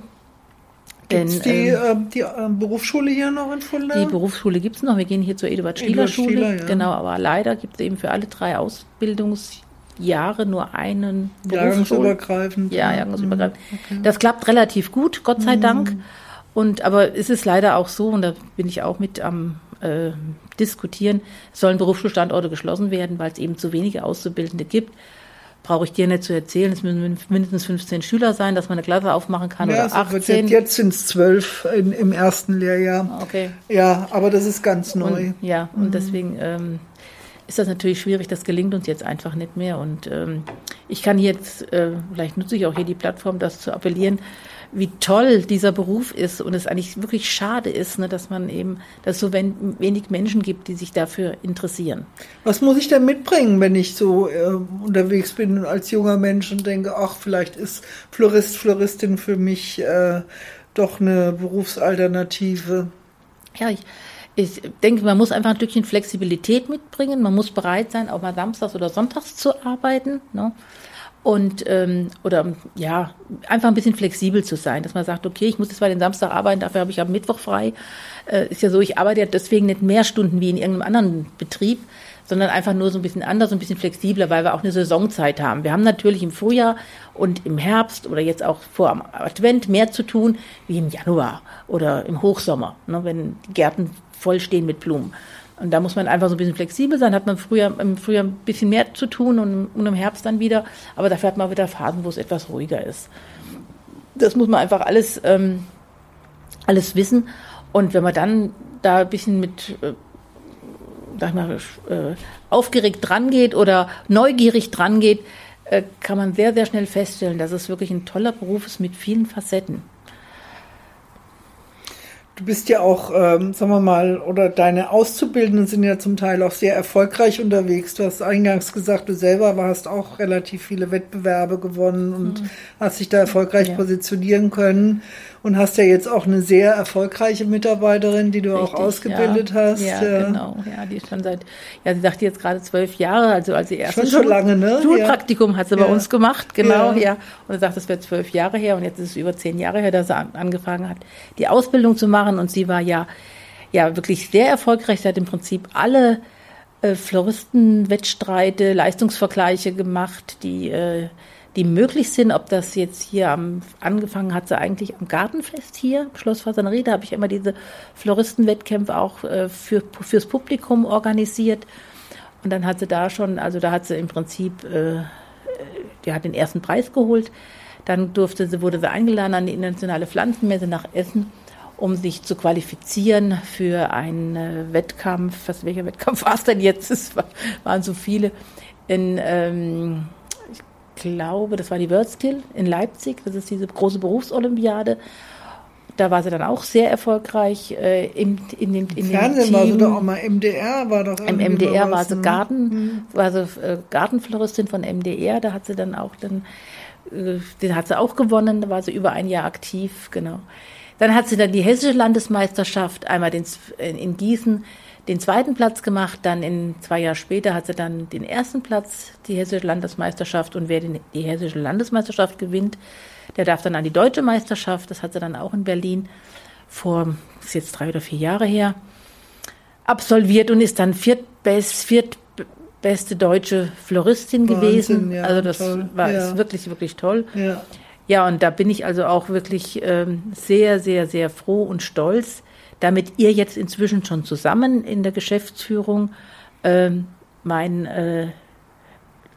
Gibt es die, äh, die äh, Berufsschule hier noch in Fulda? Die Berufsschule gibt es noch. Wir gehen hier zur Eduard-Stieler-Schule. Ja. Genau, aber leider gibt es eben für alle drei Ausbildungsjahre nur einen Jahrgangsübergreifend. Ja, jahrgangsübergreifend. Okay. Das klappt relativ gut, Gott sei mhm. Dank. Und aber es ist leider auch so, und da bin ich auch mit am äh, diskutieren, sollen Berufsschulstandorte geschlossen werden, weil es eben zu wenige Auszubildende gibt brauche ich dir nicht zu erzählen. Es müssen mindestens 15 Schüler sein, dass man eine Klasse aufmachen kann ja, oder 18. Jetzt, sind es zwölf im ersten Lehrjahr. Okay. Ja, aber das ist ganz neu. Und, ja, und mhm. deswegen ähm, ist das natürlich schwierig. Das gelingt uns jetzt einfach nicht mehr. Und ähm, ich kann jetzt, äh, vielleicht nutze ich auch hier die Plattform, das zu appellieren, wie toll dieser Beruf ist und es eigentlich wirklich schade ist, ne, dass man eben, dass es so wenig Menschen gibt, die sich dafür interessieren. Was muss ich denn mitbringen, wenn ich so äh, unterwegs bin als junger Mensch und denke, ach, vielleicht ist Florist, Floristin für mich äh, doch eine Berufsalternative? Ja, ich, ich denke, man muss einfach ein Stückchen Flexibilität mitbringen. Man muss bereit sein, auch mal samstags oder sonntags zu arbeiten. Ne? Und ähm, oder ja einfach ein bisschen flexibel zu sein, dass man sagt, okay, ich muss jetzt mal den Samstag arbeiten, dafür habe ich am Mittwoch frei. Äh, ist ja so, ich arbeite ja deswegen nicht mehr Stunden wie in irgendeinem anderen Betrieb, sondern einfach nur so ein bisschen anders, ein bisschen flexibler, weil wir auch eine Saisonzeit haben. Wir haben natürlich im Frühjahr und im Herbst oder jetzt auch vor am Advent mehr zu tun wie im Januar oder im Hochsommer, ne, wenn die Gärten voll stehen mit Blumen. Und da muss man einfach so ein bisschen flexibel sein. Hat man früher, im Frühjahr ein bisschen mehr zu tun und, und im Herbst dann wieder. Aber dafür hat man wieder Phasen, wo es etwas ruhiger ist. Das muss man einfach alles, ähm, alles wissen. Und wenn man dann da ein bisschen mit, äh, sag ich mal, äh, aufgeregt dran geht oder neugierig dran geht, äh, kann man sehr, sehr schnell feststellen, dass es wirklich ein toller Beruf ist mit vielen Facetten. Du bist ja auch, ähm, sagen wir mal, oder deine Auszubildenden sind ja zum Teil auch sehr erfolgreich unterwegs. Du hast eingangs gesagt, du selber warst auch relativ viele Wettbewerbe gewonnen und mhm. hast dich da erfolgreich ja. positionieren können und hast ja jetzt auch eine sehr erfolgreiche Mitarbeiterin, die du Richtig, auch ausgebildet ja. hast. Ja, ja, genau. Ja, die ist schon seit, ja, sie sagt jetzt gerade zwölf Jahre, also als sie erst schon so lange, ne? Schulpraktikum hat sie bei uns gemacht, genau, ja. Und sie sagt, das wäre zwölf Jahre her und jetzt ist es über zehn Jahre her, dass sie angefangen hat, die Ausbildung zu machen und sie war ja, ja wirklich sehr erfolgreich. Sie hat im Prinzip alle äh, Floristenwettstreite, Leistungsvergleiche gemacht, die äh, die möglich sind, ob das jetzt hier am, angefangen hat, sie eigentlich am Gartenfest hier, Schloss Fasanerie, da habe ich immer diese Floristenwettkämpfe auch äh, für, fürs Publikum organisiert. Und dann hat sie da schon, also da hat sie im Prinzip, äh, die hat den ersten Preis geholt. Dann durfte sie, wurde sie eingeladen an die internationale Pflanzenmesse nach Essen, um sich zu qualifizieren für einen äh, Wettkampf. Was, welcher Wettkampf war es denn jetzt? Es war, waren so viele. In, ähm, glaube, das war die WordSkill in Leipzig. Das ist diese große Berufsolympiade. Da war sie dann auch sehr erfolgreich äh, im, in dem, in Fernsehen dem Team. war sie doch auch mal, MDR war doch Im MDR war sie ne? Garten, war sie äh, Gartenfloristin von MDR. Da hat sie dann auch dann, äh, den hat sie auch gewonnen. Da war sie über ein Jahr aktiv, genau. Dann hat sie dann die hessische Landesmeisterschaft einmal in, in Gießen den zweiten Platz gemacht. Dann in zwei Jahre später hat sie dann den ersten Platz, die hessische Landesmeisterschaft. Und wer den, die hessische Landesmeisterschaft gewinnt, der darf dann an die deutsche Meisterschaft. Das hat sie dann auch in Berlin vor, ist jetzt drei oder vier Jahre her, absolviert und ist dann viertbest, viertbeste deutsche Floristin Wahnsinn, gewesen. ja, also das toll, war ja. wirklich, wirklich toll. Ja. Ja, und da bin ich also auch wirklich ähm, sehr, sehr, sehr froh und stolz, damit ihr jetzt inzwischen schon zusammen in der Geschäftsführung ähm, meinen äh,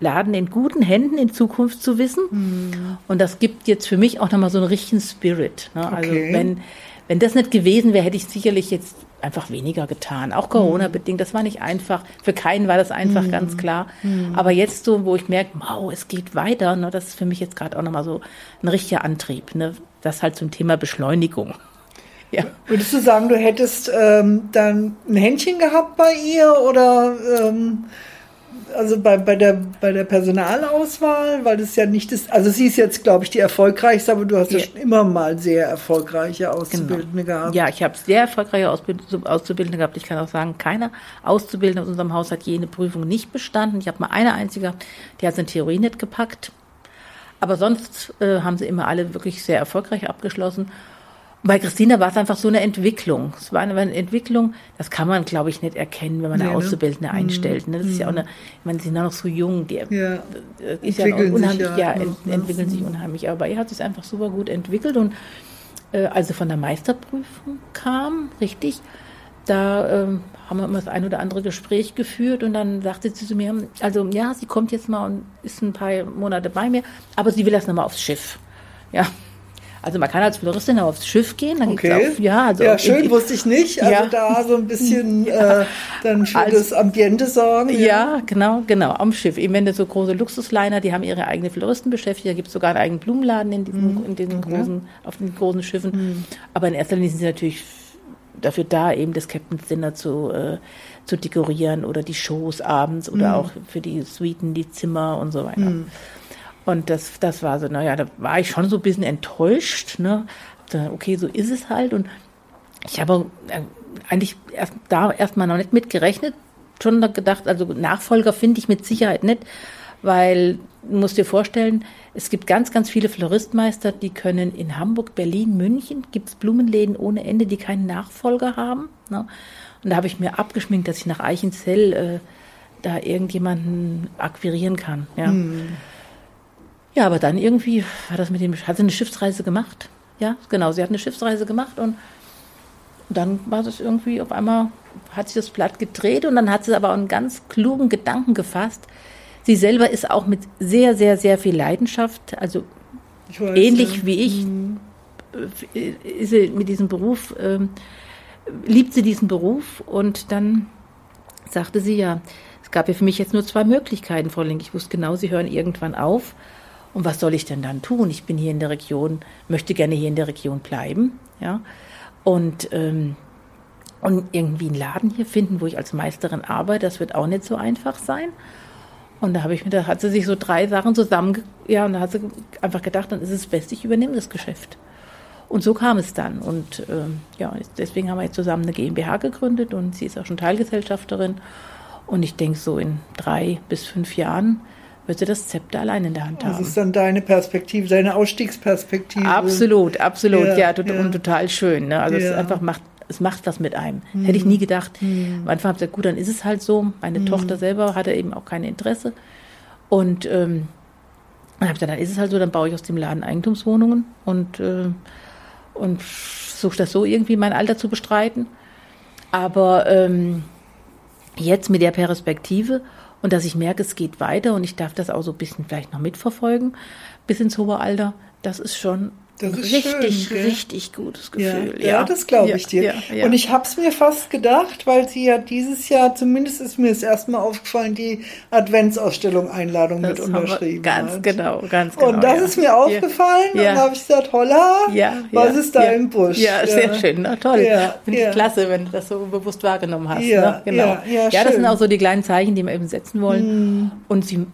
Laden in guten Händen in Zukunft zu wissen. Mhm. Und das gibt jetzt für mich auch nochmal so einen richtigen Spirit. Ne? Also Okay. wenn, wenn das nicht gewesen wäre, hätte ich sicherlich jetzt einfach weniger getan. Auch Corona-bedingt, das war nicht einfach. Für keinen war das einfach, Mhm. ganz klar. Aber jetzt so, wo ich merke, wow, es geht weiter, ne, das ist für mich jetzt gerade auch nochmal so ein richtiger Antrieb. Ne? Das halt zum Thema Beschleunigung. Ja. Würdest du sagen, du hättest ähm, dann ein Händchen gehabt bei ihr oder ähm, also bei, bei, der, bei der Personalauswahl, weil das ja nicht ist, also sie ist jetzt, glaube ich, die erfolgreichste, aber du hast ja, Ja. schon immer mal sehr erfolgreiche Auszubildende gehabt. Ja, ich habe sehr erfolgreiche Auszubildende gehabt. Ich kann auch sagen, keiner Auszubildende aus unserem Haus hat jene Prüfung nicht bestanden. Ich habe mal eine einzige, die hat seine Theorie nicht gepackt. Aber sonst äh, haben sie immer alle wirklich sehr erfolgreich abgeschlossen. Bei Christina war es einfach so eine Entwicklung. Es war eine Entwicklung, das kann man, glaube ich, nicht erkennen, wenn man eine Nee, ne? Auszubildende einstellt. Ne? Das ist ja auch eine, ich meine, sie sind ja noch so jung, die Ja. äh, ist ja Entwickeln sich unheimlich, ja ja, ent, ne? entwickeln sich unheimlich. Aber ihr hat sich einfach super gut entwickelt und äh, als sie von der Meisterprüfung kam, richtig, da ähm, haben wir immer das ein oder andere Gespräch geführt und dann sagte sie zu mir, also ja, sie kommt jetzt mal und ist ein paar Monate bei mir, aber sie will erst nochmal aufs Schiff. Ja. Also man kann als Floristin auch aufs Schiff gehen, dann Okay. gibt's auch, ja, also ja, schön, in- wusste ich nicht. Also Ja. da so ein bisschen äh, dann für Also- das Ambiente sorgen. Ja, genau, genau, am Schiff. Eben wenn du so große Luxusliner, die haben ihre eigene Floristen beschäftigt, da gibt es sogar einen eigenen Blumenladen in diesen, in diesen großen, auf den großen Schiffen. Aber in erster Linie sind sie natürlich dafür da, eben das Captain's Dinner zu, äh, zu dekorieren oder die Shows abends oder auch für die Suiten, die Zimmer und so weiter. Und das, das war so, naja, da war ich schon so ein bisschen enttäuscht, ne? Okay, so ist es halt. Und ich habe äh, eigentlich erst, da erstmal noch nicht mit gerechnet, schon gedacht, also Nachfolger finde ich mit Sicherheit nicht, weil du musst dir vorstellen, es gibt ganz, ganz viele Floristmeister, die können in Hamburg, Berlin, München, gibt es Blumenläden ohne Ende, die keinen Nachfolger haben. Ne? Und da habe ich mir abgeschminkt, dass ich nach Eichenzell äh, da irgendjemanden akquirieren kann. Ja. Ja, aber dann irgendwie war das mit dem, hat sie eine Schiffsreise gemacht. Ja, genau, sie hat eine Schiffsreise gemacht und dann war das irgendwie auf einmal, hat sich das Blatt gedreht und dann hat sie aber auch einen ganz klugen Gedanken gefasst. Sie selber ist auch mit sehr, sehr, sehr viel Leidenschaft, also weiß, ähnlich ja. wie ich, äh, ist sie mit diesem Beruf, ähm, liebt sie diesen Beruf und dann sagte sie ja, es gab ja für mich jetzt nur zwei Möglichkeiten, Frau Link. Ich wusste genau, Sie hören irgendwann auf. Und was soll ich denn dann tun? Ich bin hier in der Region, möchte gerne hier in der Region bleiben, ja. Und, ähm, und irgendwie einen Laden hier finden, wo ich als Meisterin arbeite, das wird auch nicht so einfach sein. Und da habe ich mir, da hat sie sich so drei Sachen zusammen, ja, und da hat sie einfach gedacht, dann ist es best, ich übernehme das Geschäft. Und so kam es dann. Und ähm, ja, deswegen haben wir jetzt zusammen eine GmbH gegründet und sie ist auch schon Teilgesellschafterin. Und ich denke, so in drei bis fünf Jahren wird sie das Zepter allein in der Hand Das haben. ist dann deine Perspektive, deine Ausstiegsperspektive. Absolut, absolut, Ja, ja, ja. und total schön. Ne? Also es einfach macht, es macht was mit einem. Hätte ich nie gedacht. Am Anfang habe ich gesagt, gut, dann ist es halt so. Meine Tochter selber hatte eben auch kein Interesse. Und ähm, dann habe ich gesagt, dann ist es halt so, dann baue ich aus dem Laden Eigentumswohnungen und, äh, und suche das so irgendwie mein Alter zu bestreiten. Aber ähm, jetzt mit der Perspektive und dass ich merke, es geht weiter und ich darf das auch so ein bisschen vielleicht noch mitverfolgen bis ins hohe Alter, das ist schon richtig, schön, richtig gutes Ja, Gefühl. ja, das glaube Ja, ich dir. Ja, ja. Und ich habe es mir fast gedacht, weil sie ja dieses Jahr, zumindest ist mir das erste Mal aufgefallen, die Adventsausstellung Einladung das mit unterschrieben ganz hat. genau, ganz genau. Und das ja. ist mir aufgefallen und Ja. dann habe ich gesagt, holla, Ja, was ja, ist da ja. im Busch? Ja, sehr schön, na toll. Ja, Finde ja. ich klasse, wenn du das so bewusst wahrgenommen hast. Ja, ne? genau. ja, ja, das sind auch so die kleinen Zeichen, die wir eben setzen wollen. Und sie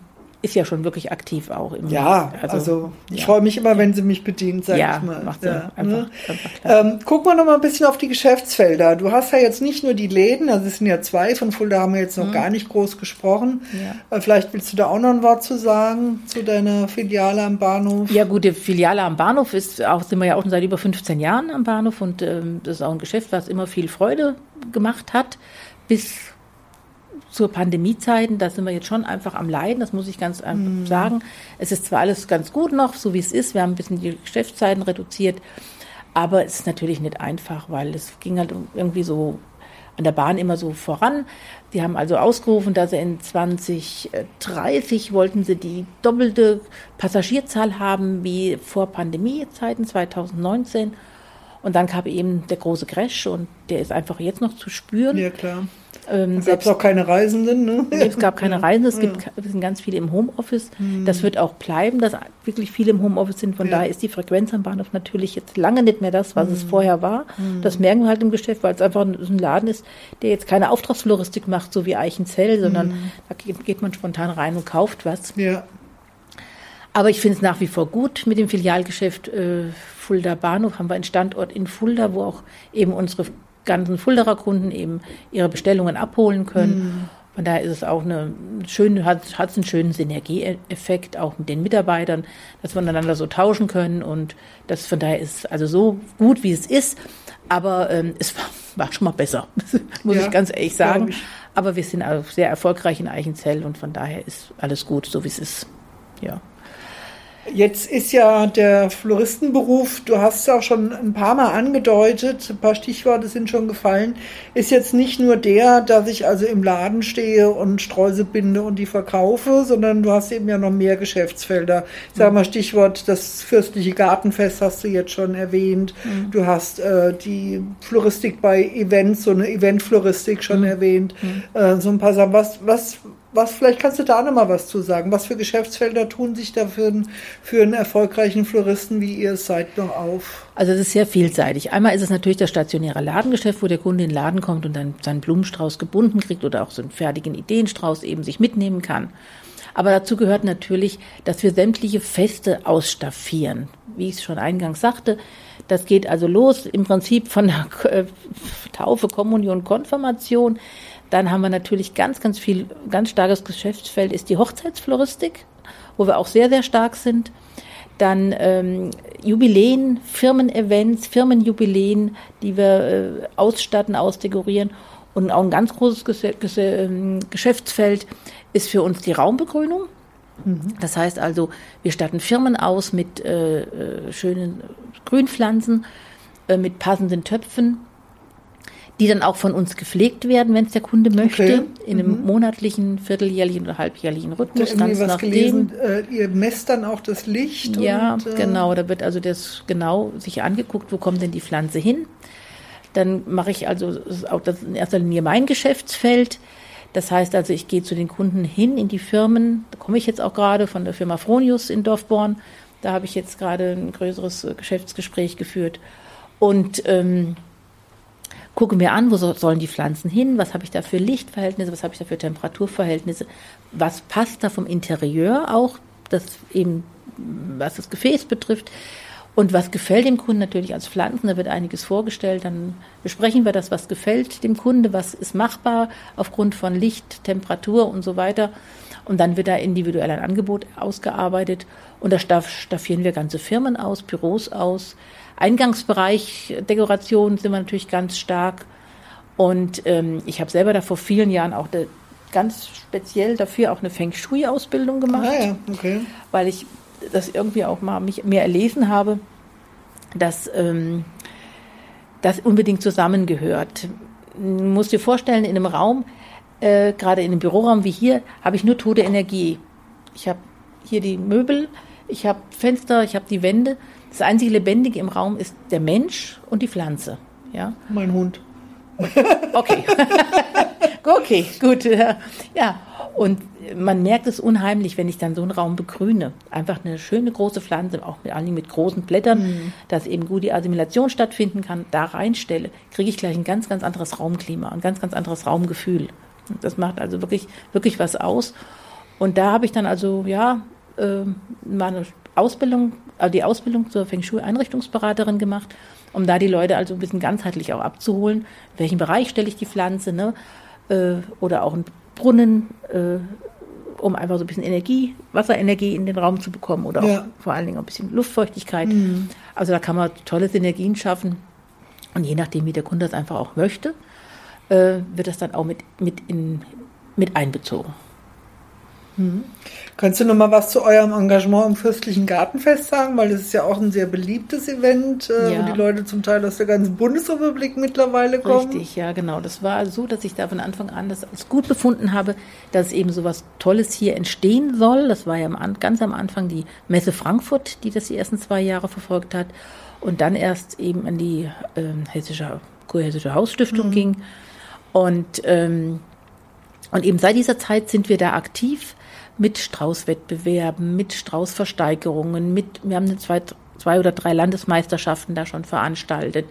ist ja schon wirklich aktiv auch im Ja, also, ich ja. freue mich immer, wenn sie mich bedient, sag Ja, ich mal. macht ja, einfach- ne? einfach ähm, gucken wir noch mal ein bisschen auf die Geschäftsfelder. Du hast ja jetzt nicht nur die Läden, also es sind ja zwei, von Fulda haben wir jetzt noch gar nicht groß gesprochen. Mhm. Ja. Äh, vielleicht willst du da auch noch ein Wort zu sagen, zu deiner Filiale am Bahnhof. Ja, gut, die Filiale am Bahnhof ist auch, sind wir ja auch schon seit über 15 Jahren am Bahnhof und ähm, das ist auch ein Geschäft, was immer viel Freude gemacht hat. Bis zur Pandemiezeiten, da sind wir jetzt schon einfach am Leiden, das muss ich ganz einfach sagen. Es ist zwar alles ganz gut noch, so wie es ist, wir haben ein bisschen die Geschäftszeiten reduziert, aber es ist natürlich nicht einfach, weil es ging halt irgendwie so an der Bahn immer so voran. Die haben also ausgerufen, dass sie in 2030 wollten sie die doppelte Passagierzahl haben wie vor Pandemiezeiten 2019. Und dann kam eben der große Crash und der ist einfach jetzt noch zu spüren. Ja, klar. Ähm, Es gab auch keine Reisenden, ne? Es gab keine Reisen, es gibt, es sind ganz viele im Homeoffice. Das wird auch bleiben, dass wirklich viele im Homeoffice sind. Von Ja. daher ist die Frequenz am Bahnhof natürlich jetzt lange nicht mehr das, was es vorher war. Das merken wir halt im Geschäft, weil es einfach ein ein Laden ist, der jetzt keine Auftragsfloristik macht, so wie Eichenzell, sondern da geht, geht man spontan rein und kauft was. Ja. Aber ich finde es nach wie vor gut mit dem Filialgeschäft äh, Fulda Bahnhof. Haben wir einen Standort in Fulda, wo auch eben unsere ganzen Fulderer Kunden eben ihre Bestellungen abholen können. Von daher ist es auch eine schöne, hat, hat einen schönen Synergieeffekt auch mit den Mitarbeitern, dass wir einander so tauschen können und das von daher ist also so gut wie es ist. Aber ähm, es war, war schon mal besser, muss Ja, ich ganz ehrlich sagen. ich. Aber wir sind auch sehr erfolgreich in Eichenzell und von daher ist alles gut, so wie es ist. Ja. Jetzt ist ja der Floristenberuf, du hast es auch schon ein paar Mal angedeutet, ein paar Stichworte sind schon gefallen, ist jetzt nicht nur der, dass ich also im Laden stehe und Streusel binde und die verkaufe, sondern du hast eben ja noch mehr Geschäftsfelder. Ich sage mal Stichwort, das fürstliche Gartenfest hast du jetzt schon erwähnt. Du hast äh, die Floristik bei Events, so eine Eventfloristik schon erwähnt. Äh, so ein paar Sachen. Was, was, was, vielleicht kannst du da noch mal was zu sagen. Was für Geschäftsfelder tun sich da für, einen- für einen erfolgreichen Floristen wie ihr es seid noch auf? Also es ist sehr vielseitig. Einmal ist es natürlich das stationäre Ladengeschäft, wo der Kunde in den Laden kommt und dann seinen Blumenstrauß gebunden kriegt oder auch so einen fertigen Ideenstrauß eben sich mitnehmen kann. Aber dazu gehört natürlich, dass wir sämtliche Feste ausstaffieren. Wie ich es schon eingangs sagte, das geht also los im Prinzip von der äh, Taufe, Kommunion, Konfirmation. Dann haben wir natürlich ganz, ganz viel, ganz starkes Geschäftsfeld ist die Hochzeitsfloristik, wo wir auch sehr, sehr stark sind. Dann ähm, Jubiläen, Firmen-Events, Firmenjubiläen, die wir äh, ausstatten, ausdekorieren. Und auch ein ganz großes ähm, Geschäftsfeld ist für uns die Raumbegrünung. Das heißt also, wir statten Firmen aus mit äh, äh, schönen Grünpflanzen, äh, mit passenden Töpfen, die dann auch von uns gepflegt werden, wenn es der Kunde möchte, Okay. in einem monatlichen, vierteljährlichen oder halbjährlichen Rhythmus, irgendwie ganz was nachdem. gelesen? Äh, ihr messt dann auch das Licht? Ja, und, äh, genau. Da wird also das genau sich angeguckt, wo kommt denn die Pflanze hin. Dann mache ich also auch das in erster Linie mein Geschäftsfeld. Das heißt also, ich gehe zu den Kunden hin in die Firmen. Da komme ich jetzt auch gerade von der Firma Fronius in Dorfborn. Da habe ich jetzt gerade ein größeres äh, Geschäftsgespräch geführt und ähm, gucke mir an, wo so, sollen die Pflanzen hin, was habe ich da für Lichtverhältnisse, was habe ich da für Temperaturverhältnisse, was passt da vom Interieur auch, das eben, was das Gefäß betrifft. Und was gefällt dem Kunden natürlich als Pflanzen, da wird einiges vorgestellt, dann besprechen wir das, was gefällt dem Kunde, was ist machbar aufgrund von Licht, Temperatur und so weiter. Und dann wird da individuell ein Angebot ausgearbeitet und da staff- staffieren wir ganze Firmen aus, Büros aus. Eingangsbereich, Dekoration sind wir natürlich ganz stark. Und ähm, ich habe selber da vor vielen Jahren auch de, ganz speziell dafür auch eine Feng Shui-Ausbildung gemacht Ah ja, okay. weil ich das irgendwie auch mal mich, mir erlesen habe, dass ähm, das unbedingt zusammengehört. Du musst dir vorstellen, in einem Raum, äh, gerade in einem Büroraum wie hier, habe ich nur tote Energie. Ich habe hier die Möbel, Ich habe Fenster, ich habe die Wände. Das einzige Lebendige im Raum ist der Mensch und die Pflanze. Ja. Mein Hund. Okay. okay, gut. Ja, und man merkt es unheimlich, wenn ich dann so einen Raum begrüne. Einfach eine schöne große Pflanze, auch mit, allen mit großen Blättern, mhm. dass eben gut die Assimilation stattfinden kann, da reinstelle, kriege ich gleich ein ganz, ganz anderes Raumklima, ein ganz, ganz anderes Raumgefühl. Das macht also wirklich, wirklich was aus. Und da habe ich dann also, ja, äh, meine Ausbildung, also die Ausbildung zur Feng Shui-Einrichtungsberaterin gemacht, um da die Leute also ein bisschen ganzheitlich auch abzuholen. In welchem Bereich stelle ich die Pflanze, ne? Äh, oder auch ein Brunnen, äh, um einfach so ein bisschen Energie, Wasserenergie in den Raum zu bekommen oder ja. auch vor allen Dingen ein bisschen Luftfeuchtigkeit. Mhm. Also da kann man tolle Synergien schaffen. Und je nachdem, wie der Kunde das einfach auch möchte, äh, wird das dann auch mit, mit, in, mit einbezogen. Mhm. Kannst du noch mal was zu eurem Engagement im Fürstlichen Gartenfest sagen? Weil das ist ja auch ein sehr beliebtes Event, äh, ja. wo die Leute zum Teil aus der ganzen Bundesrepublik mittlerweile kommen. Richtig, ja, genau. Das war so, dass ich da von Anfang an das als gut befunden habe, dass eben so was Tolles hier entstehen soll. Das war ja ganz am Anfang die Messe Frankfurt, die das die ersten zwei Jahre verfolgt hat. Und dann erst eben an die äh, Hessische, Kurhessische Hausstiftung mhm. ging. Und, ähm, und eben seit dieser Zeit sind wir da aktiv mit Straußwettbewerben, mit Straußversteigerungen, mit, wir haben zwei, zwei oder drei Landesmeisterschaften da schon veranstaltet,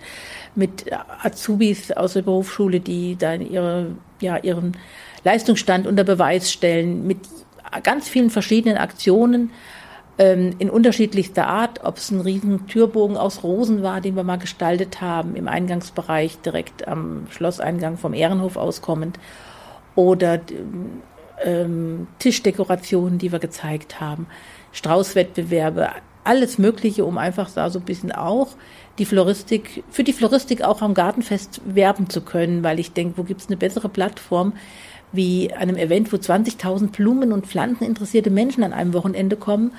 mit Azubis aus der Berufsschule, die dann ihre, ja, ihren Leistungsstand unter Beweis stellen, mit ganz vielen verschiedenen Aktionen ähm, in unterschiedlichster Art, ob es ein riesen Türbogen aus Rosen war, den wir mal gestaltet haben, im Eingangsbereich direkt am Schlosseingang vom Ehrenhof auskommend, oder ähm, Tischdekorationen, die wir gezeigt haben, Straußwettbewerbe, alles Mögliche, um einfach da so ein bisschen auch die Floristik, für die Floristik auch am Gartenfest werben zu können, weil ich denke, wo gibt es eine bessere Plattform wie einem Event, wo 20.000 Blumen- und Pflanzen interessierte Menschen an einem Wochenende kommen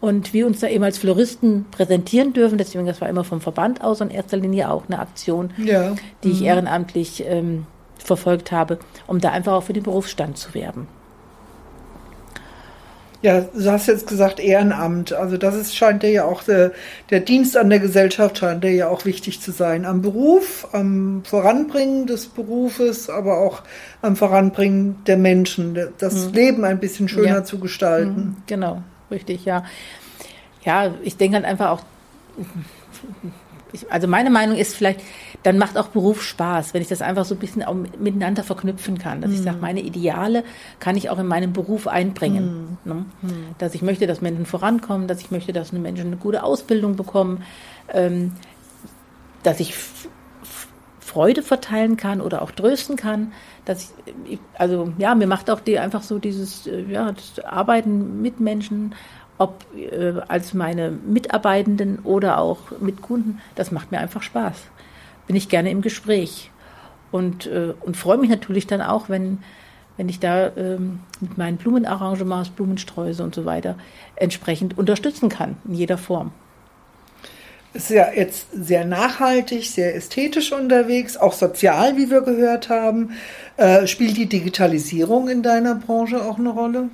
und wir uns da eben als Floristen präsentieren dürfen. Deswegen, das war immer vom Verband aus in erster Linie auch eine Aktion, ja. die ich mhm. ehrenamtlich ähm, verfolgt habe, um da einfach auch für den Berufsstand zu werben. Ja, du hast jetzt gesagt Ehrenamt. Also das ist, scheint dir ja auch der, der Dienst an der Gesellschaft scheint dir ja auch wichtig zu sein. Am Beruf, am Voranbringen des Berufes, aber auch am Voranbringen der Menschen, das mhm. Leben ein bisschen schöner ja. zu gestalten. Mhm. Genau, richtig, ja. Ja, ich denke dann einfach auch, ich, also meine Meinung ist vielleicht, dann macht auch Beruf Spaß, wenn ich das einfach so ein bisschen auch miteinander verknüpfen kann. Dass mhm. ich sage, meine Ideale kann ich auch in meinem Beruf einbringen. Mhm. Ne? Mhm. Dass ich möchte, dass Menschen vorankommen, dass ich möchte, dass Menschen eine gute Ausbildung bekommen, ähm, dass ich Freude verteilen kann oder auch trösten kann. Dass ich, also ja, mir macht auch die einfach so dieses äh, ja, Arbeiten mit Menschen, ob äh, als meine Mitarbeitenden oder auch mit Kunden, das macht mir einfach Spaß bin ich gerne im Gespräch und, äh, und freue mich natürlich dann auch, wenn, wenn ich da ähm, mit meinen Blumenarrangements, Blumensträuße und so weiter entsprechend unterstützen kann, in jeder Form. Ist ja jetzt sehr nachhaltig, sehr ästhetisch unterwegs, auch sozial, wie wir gehört haben. Äh, spielt die Digitalisierung in deiner Branche auch eine Rolle?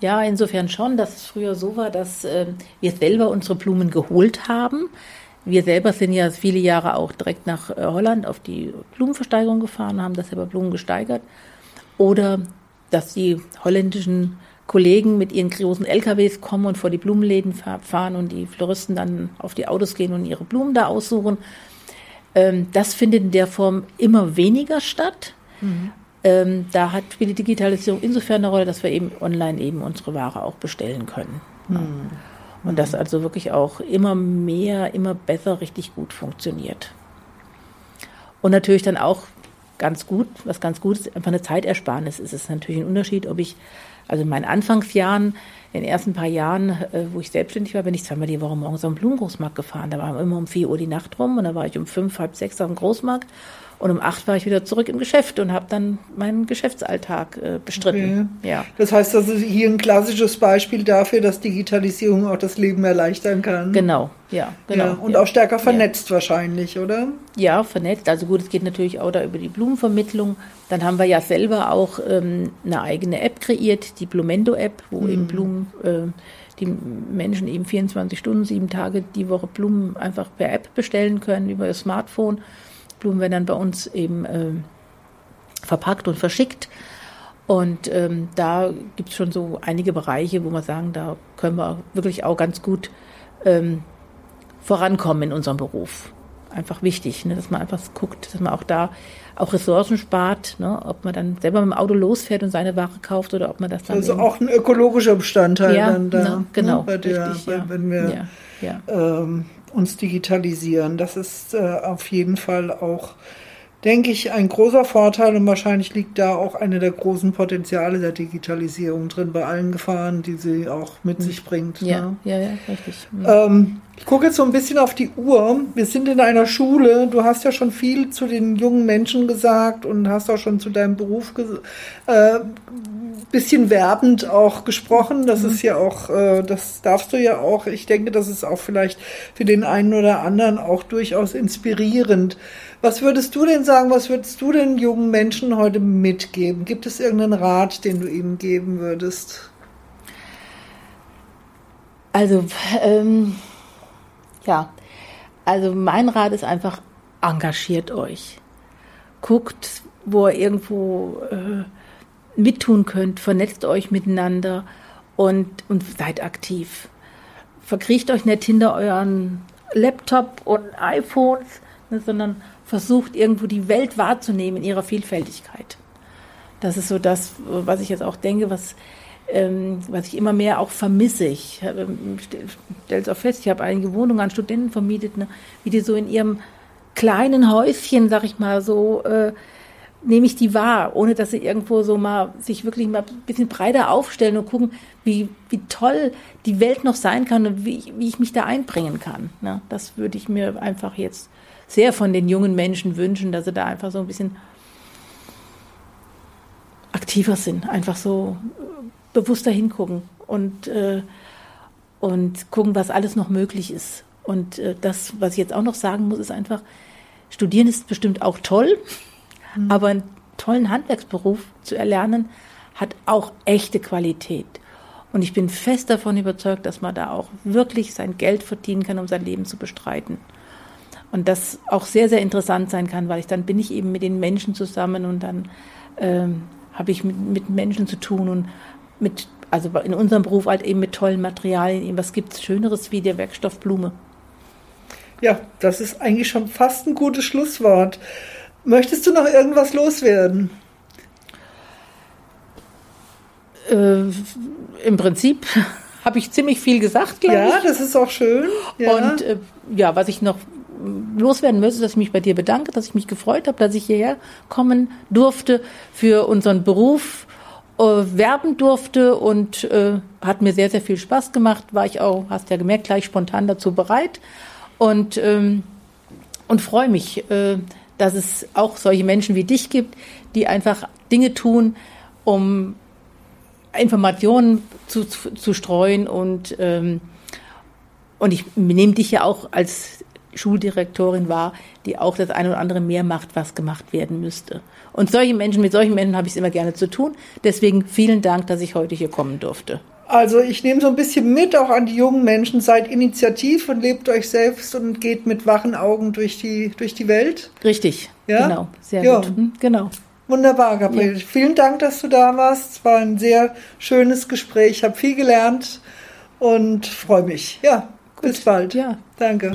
Ja, insofern schon, dass es früher so war, dass äh, wir selber unsere Blumen geholt haben. Wir selber sind ja viele Jahre auch direkt nach äh, Holland auf die Blumenversteigerung gefahren, haben das selber Blumen gesteigert. Oder dass die holländischen Kollegen mit ihren großen LKWs kommen und vor die Blumenläden fahren und die Floristen dann auf die Autos gehen und ihre Blumen da aussuchen. Ähm, das findet in der Form immer weniger statt. Mhm. Ähm, da hat spielt die Digitalisierung insofern eine Rolle, dass wir eben online eben unsere Ware auch bestellen können. Mhm. Und das also wirklich auch immer mehr, immer besser, richtig gut funktioniert. Und natürlich dann auch ganz gut, was ganz gut ist, einfach eine Zeitersparnis. Es ist natürlich ein Unterschied, ob ich, also in meinen Anfangsjahren, in den ersten paar Jahren, äh, wo ich selbstständig war, bin ich zweimal die Woche morgens am Blumengroßmarkt gefahren. Da war immer um vier Uhr die Nacht rum und da war ich um fünf, halb sechs am Großmarkt und um acht war ich wieder zurück im Geschäft und habe dann meinen Geschäftsalltag äh, bestritten. Okay. Ja. Das heißt, das ist hier ein klassisches Beispiel dafür, dass Digitalisierung auch das Leben erleichtern kann. Genau, ja, genau. Ja, und ja. auch stärker vernetzt ja. wahrscheinlich, oder? Ja, vernetzt. Also gut, es geht natürlich auch da über die Blumenvermittlung. Dann haben wir ja selber auch ähm, eine eigene App kreiert, die Blumendo-App, wo mhm. eben Blumen äh, die Menschen eben 24 Stunden, sieben Tage die Woche Blumen einfach per App bestellen können über ihr Smartphone. Blumen werden dann bei uns eben äh, verpackt und verschickt. Und ähm, da gibt es schon so einige Bereiche, wo wir sagen, da können wir wirklich auch ganz gut ähm, vorankommen in unserem Beruf. Einfach wichtig, ne, dass man einfach guckt, dass man auch da auch Ressourcen spart, ne, ob man dann selber mit dem Auto losfährt und seine Ware kauft oder ob man das dann. Also auch ein ökologischer Bestandteil ja, dann da. Ne, genau, ne, der, richtig, ja. wenn wir ja, ja. Ähm, uns digitalisieren. Das ist äh, auf jeden Fall auch denke ich, ein großer Vorteil und wahrscheinlich liegt da auch eine der großen Potenziale der Digitalisierung drin, bei allen Gefahren, die sie auch mit sich bringt. Ja, ne? ja, ja, richtig. Mhm. Ähm, ich gucke jetzt so ein bisschen auf die Uhr. Wir sind in einer Schule. Du hast ja schon viel zu den jungen Menschen gesagt und hast auch schon zu deinem Beruf äh, bisschen werbend auch gesprochen. Das ist ja auch, äh, das darfst du ja auch. Ich denke, das ist auch vielleicht für den einen oder anderen auch durchaus inspirierend. Was würdest du denn sagen, was würdest du den jungen Menschen heute mitgeben? Gibt es irgendeinen Rat, den du ihnen geben würdest? Also, ähm, ja, also mein Rat ist einfach, engagiert euch. Guckt, wo ihr irgendwo äh, mittun könnt, vernetzt euch miteinander und, und seid aktiv. Verkriecht euch nicht hinter euren Laptop und iPhones, ne, sondern versucht irgendwo die Welt wahrzunehmen in ihrer Vielfältigkeit. Das ist so das, was ich jetzt auch denke, was, ähm, was ich immer mehr auch vermisse. Ich ähm, stelle es auch fest, ich habe einige Wohnungen an Studenten vermietet, ne, wie die so in ihrem kleinen Häuschen, sag ich mal, so äh, nehme ich die wahr, ohne dass sie irgendwo so mal sich wirklich mal ein bisschen breiter aufstellen und gucken, wie, wie toll die Welt noch sein kann und wie, wie ich mich da einbringen kann. Ne? Das würde ich mir einfach jetzt sehr von den jungen Menschen wünschen, dass sie da einfach so ein bisschen aktiver sind, einfach so bewusster hingucken und, äh, und gucken, was alles noch möglich ist. Und äh, das, was ich jetzt auch noch sagen muss, ist einfach, studieren ist bestimmt auch toll, mhm. aber einen tollen Handwerksberuf zu erlernen, hat auch echte Qualität. Und ich bin fest davon überzeugt, dass man da auch wirklich sein Geld verdienen kann, um sein Leben zu bestreiten. Und das auch sehr, sehr interessant sein kann, weil ich dann bin ich eben mit den Menschen zusammen und dann ähm, habe ich mit, mit Menschen zu tun und mit, also in unserem Beruf halt eben mit tollen Materialien. Was gibt es Schöneres wie der Werkstoff Blume? Ja, das ist eigentlich schon fast ein gutes Schlusswort. Möchtest du noch irgendwas loswerden? Äh, Im Prinzip habe ich ziemlich viel gesagt, glaube ja, ich. Ja, das ist auch schön. Ja. Und äh, ja, was ich noch loswerden möchte, dass ich mich bei dir bedanke, dass ich mich gefreut habe, dass ich hierher kommen durfte, für unseren Beruf äh, werben durfte und äh, hat mir sehr, sehr viel Spaß gemacht. War ich auch, hast ja gemerkt, gleich spontan dazu bereit und, ähm, und freue mich, äh, dass es auch solche Menschen wie dich gibt, die einfach Dinge tun, um Informationen zu, zu, zu streuen und ähm, und ich nehme dich ja auch als Schuldirektorin war, die auch das eine oder andere mehr macht, was gemacht werden müsste. Und solche Menschen, mit solchen Menschen habe ich es immer gerne zu tun. Deswegen vielen Dank, dass ich heute hier kommen durfte. Also ich nehme so ein bisschen mit auch an die jungen Menschen, seid initiativ und lebt euch selbst und geht mit wachen Augen durch die, durch die Welt. Richtig, ja? genau, sehr ja. gut. Hm, genau. Wunderbar, Gabriel. Ja. Vielen Dank, dass du da warst. Es war ein sehr schönes Gespräch. Ich habe viel gelernt und freue mich. Ja, gut. bis bald. Ja. Danke.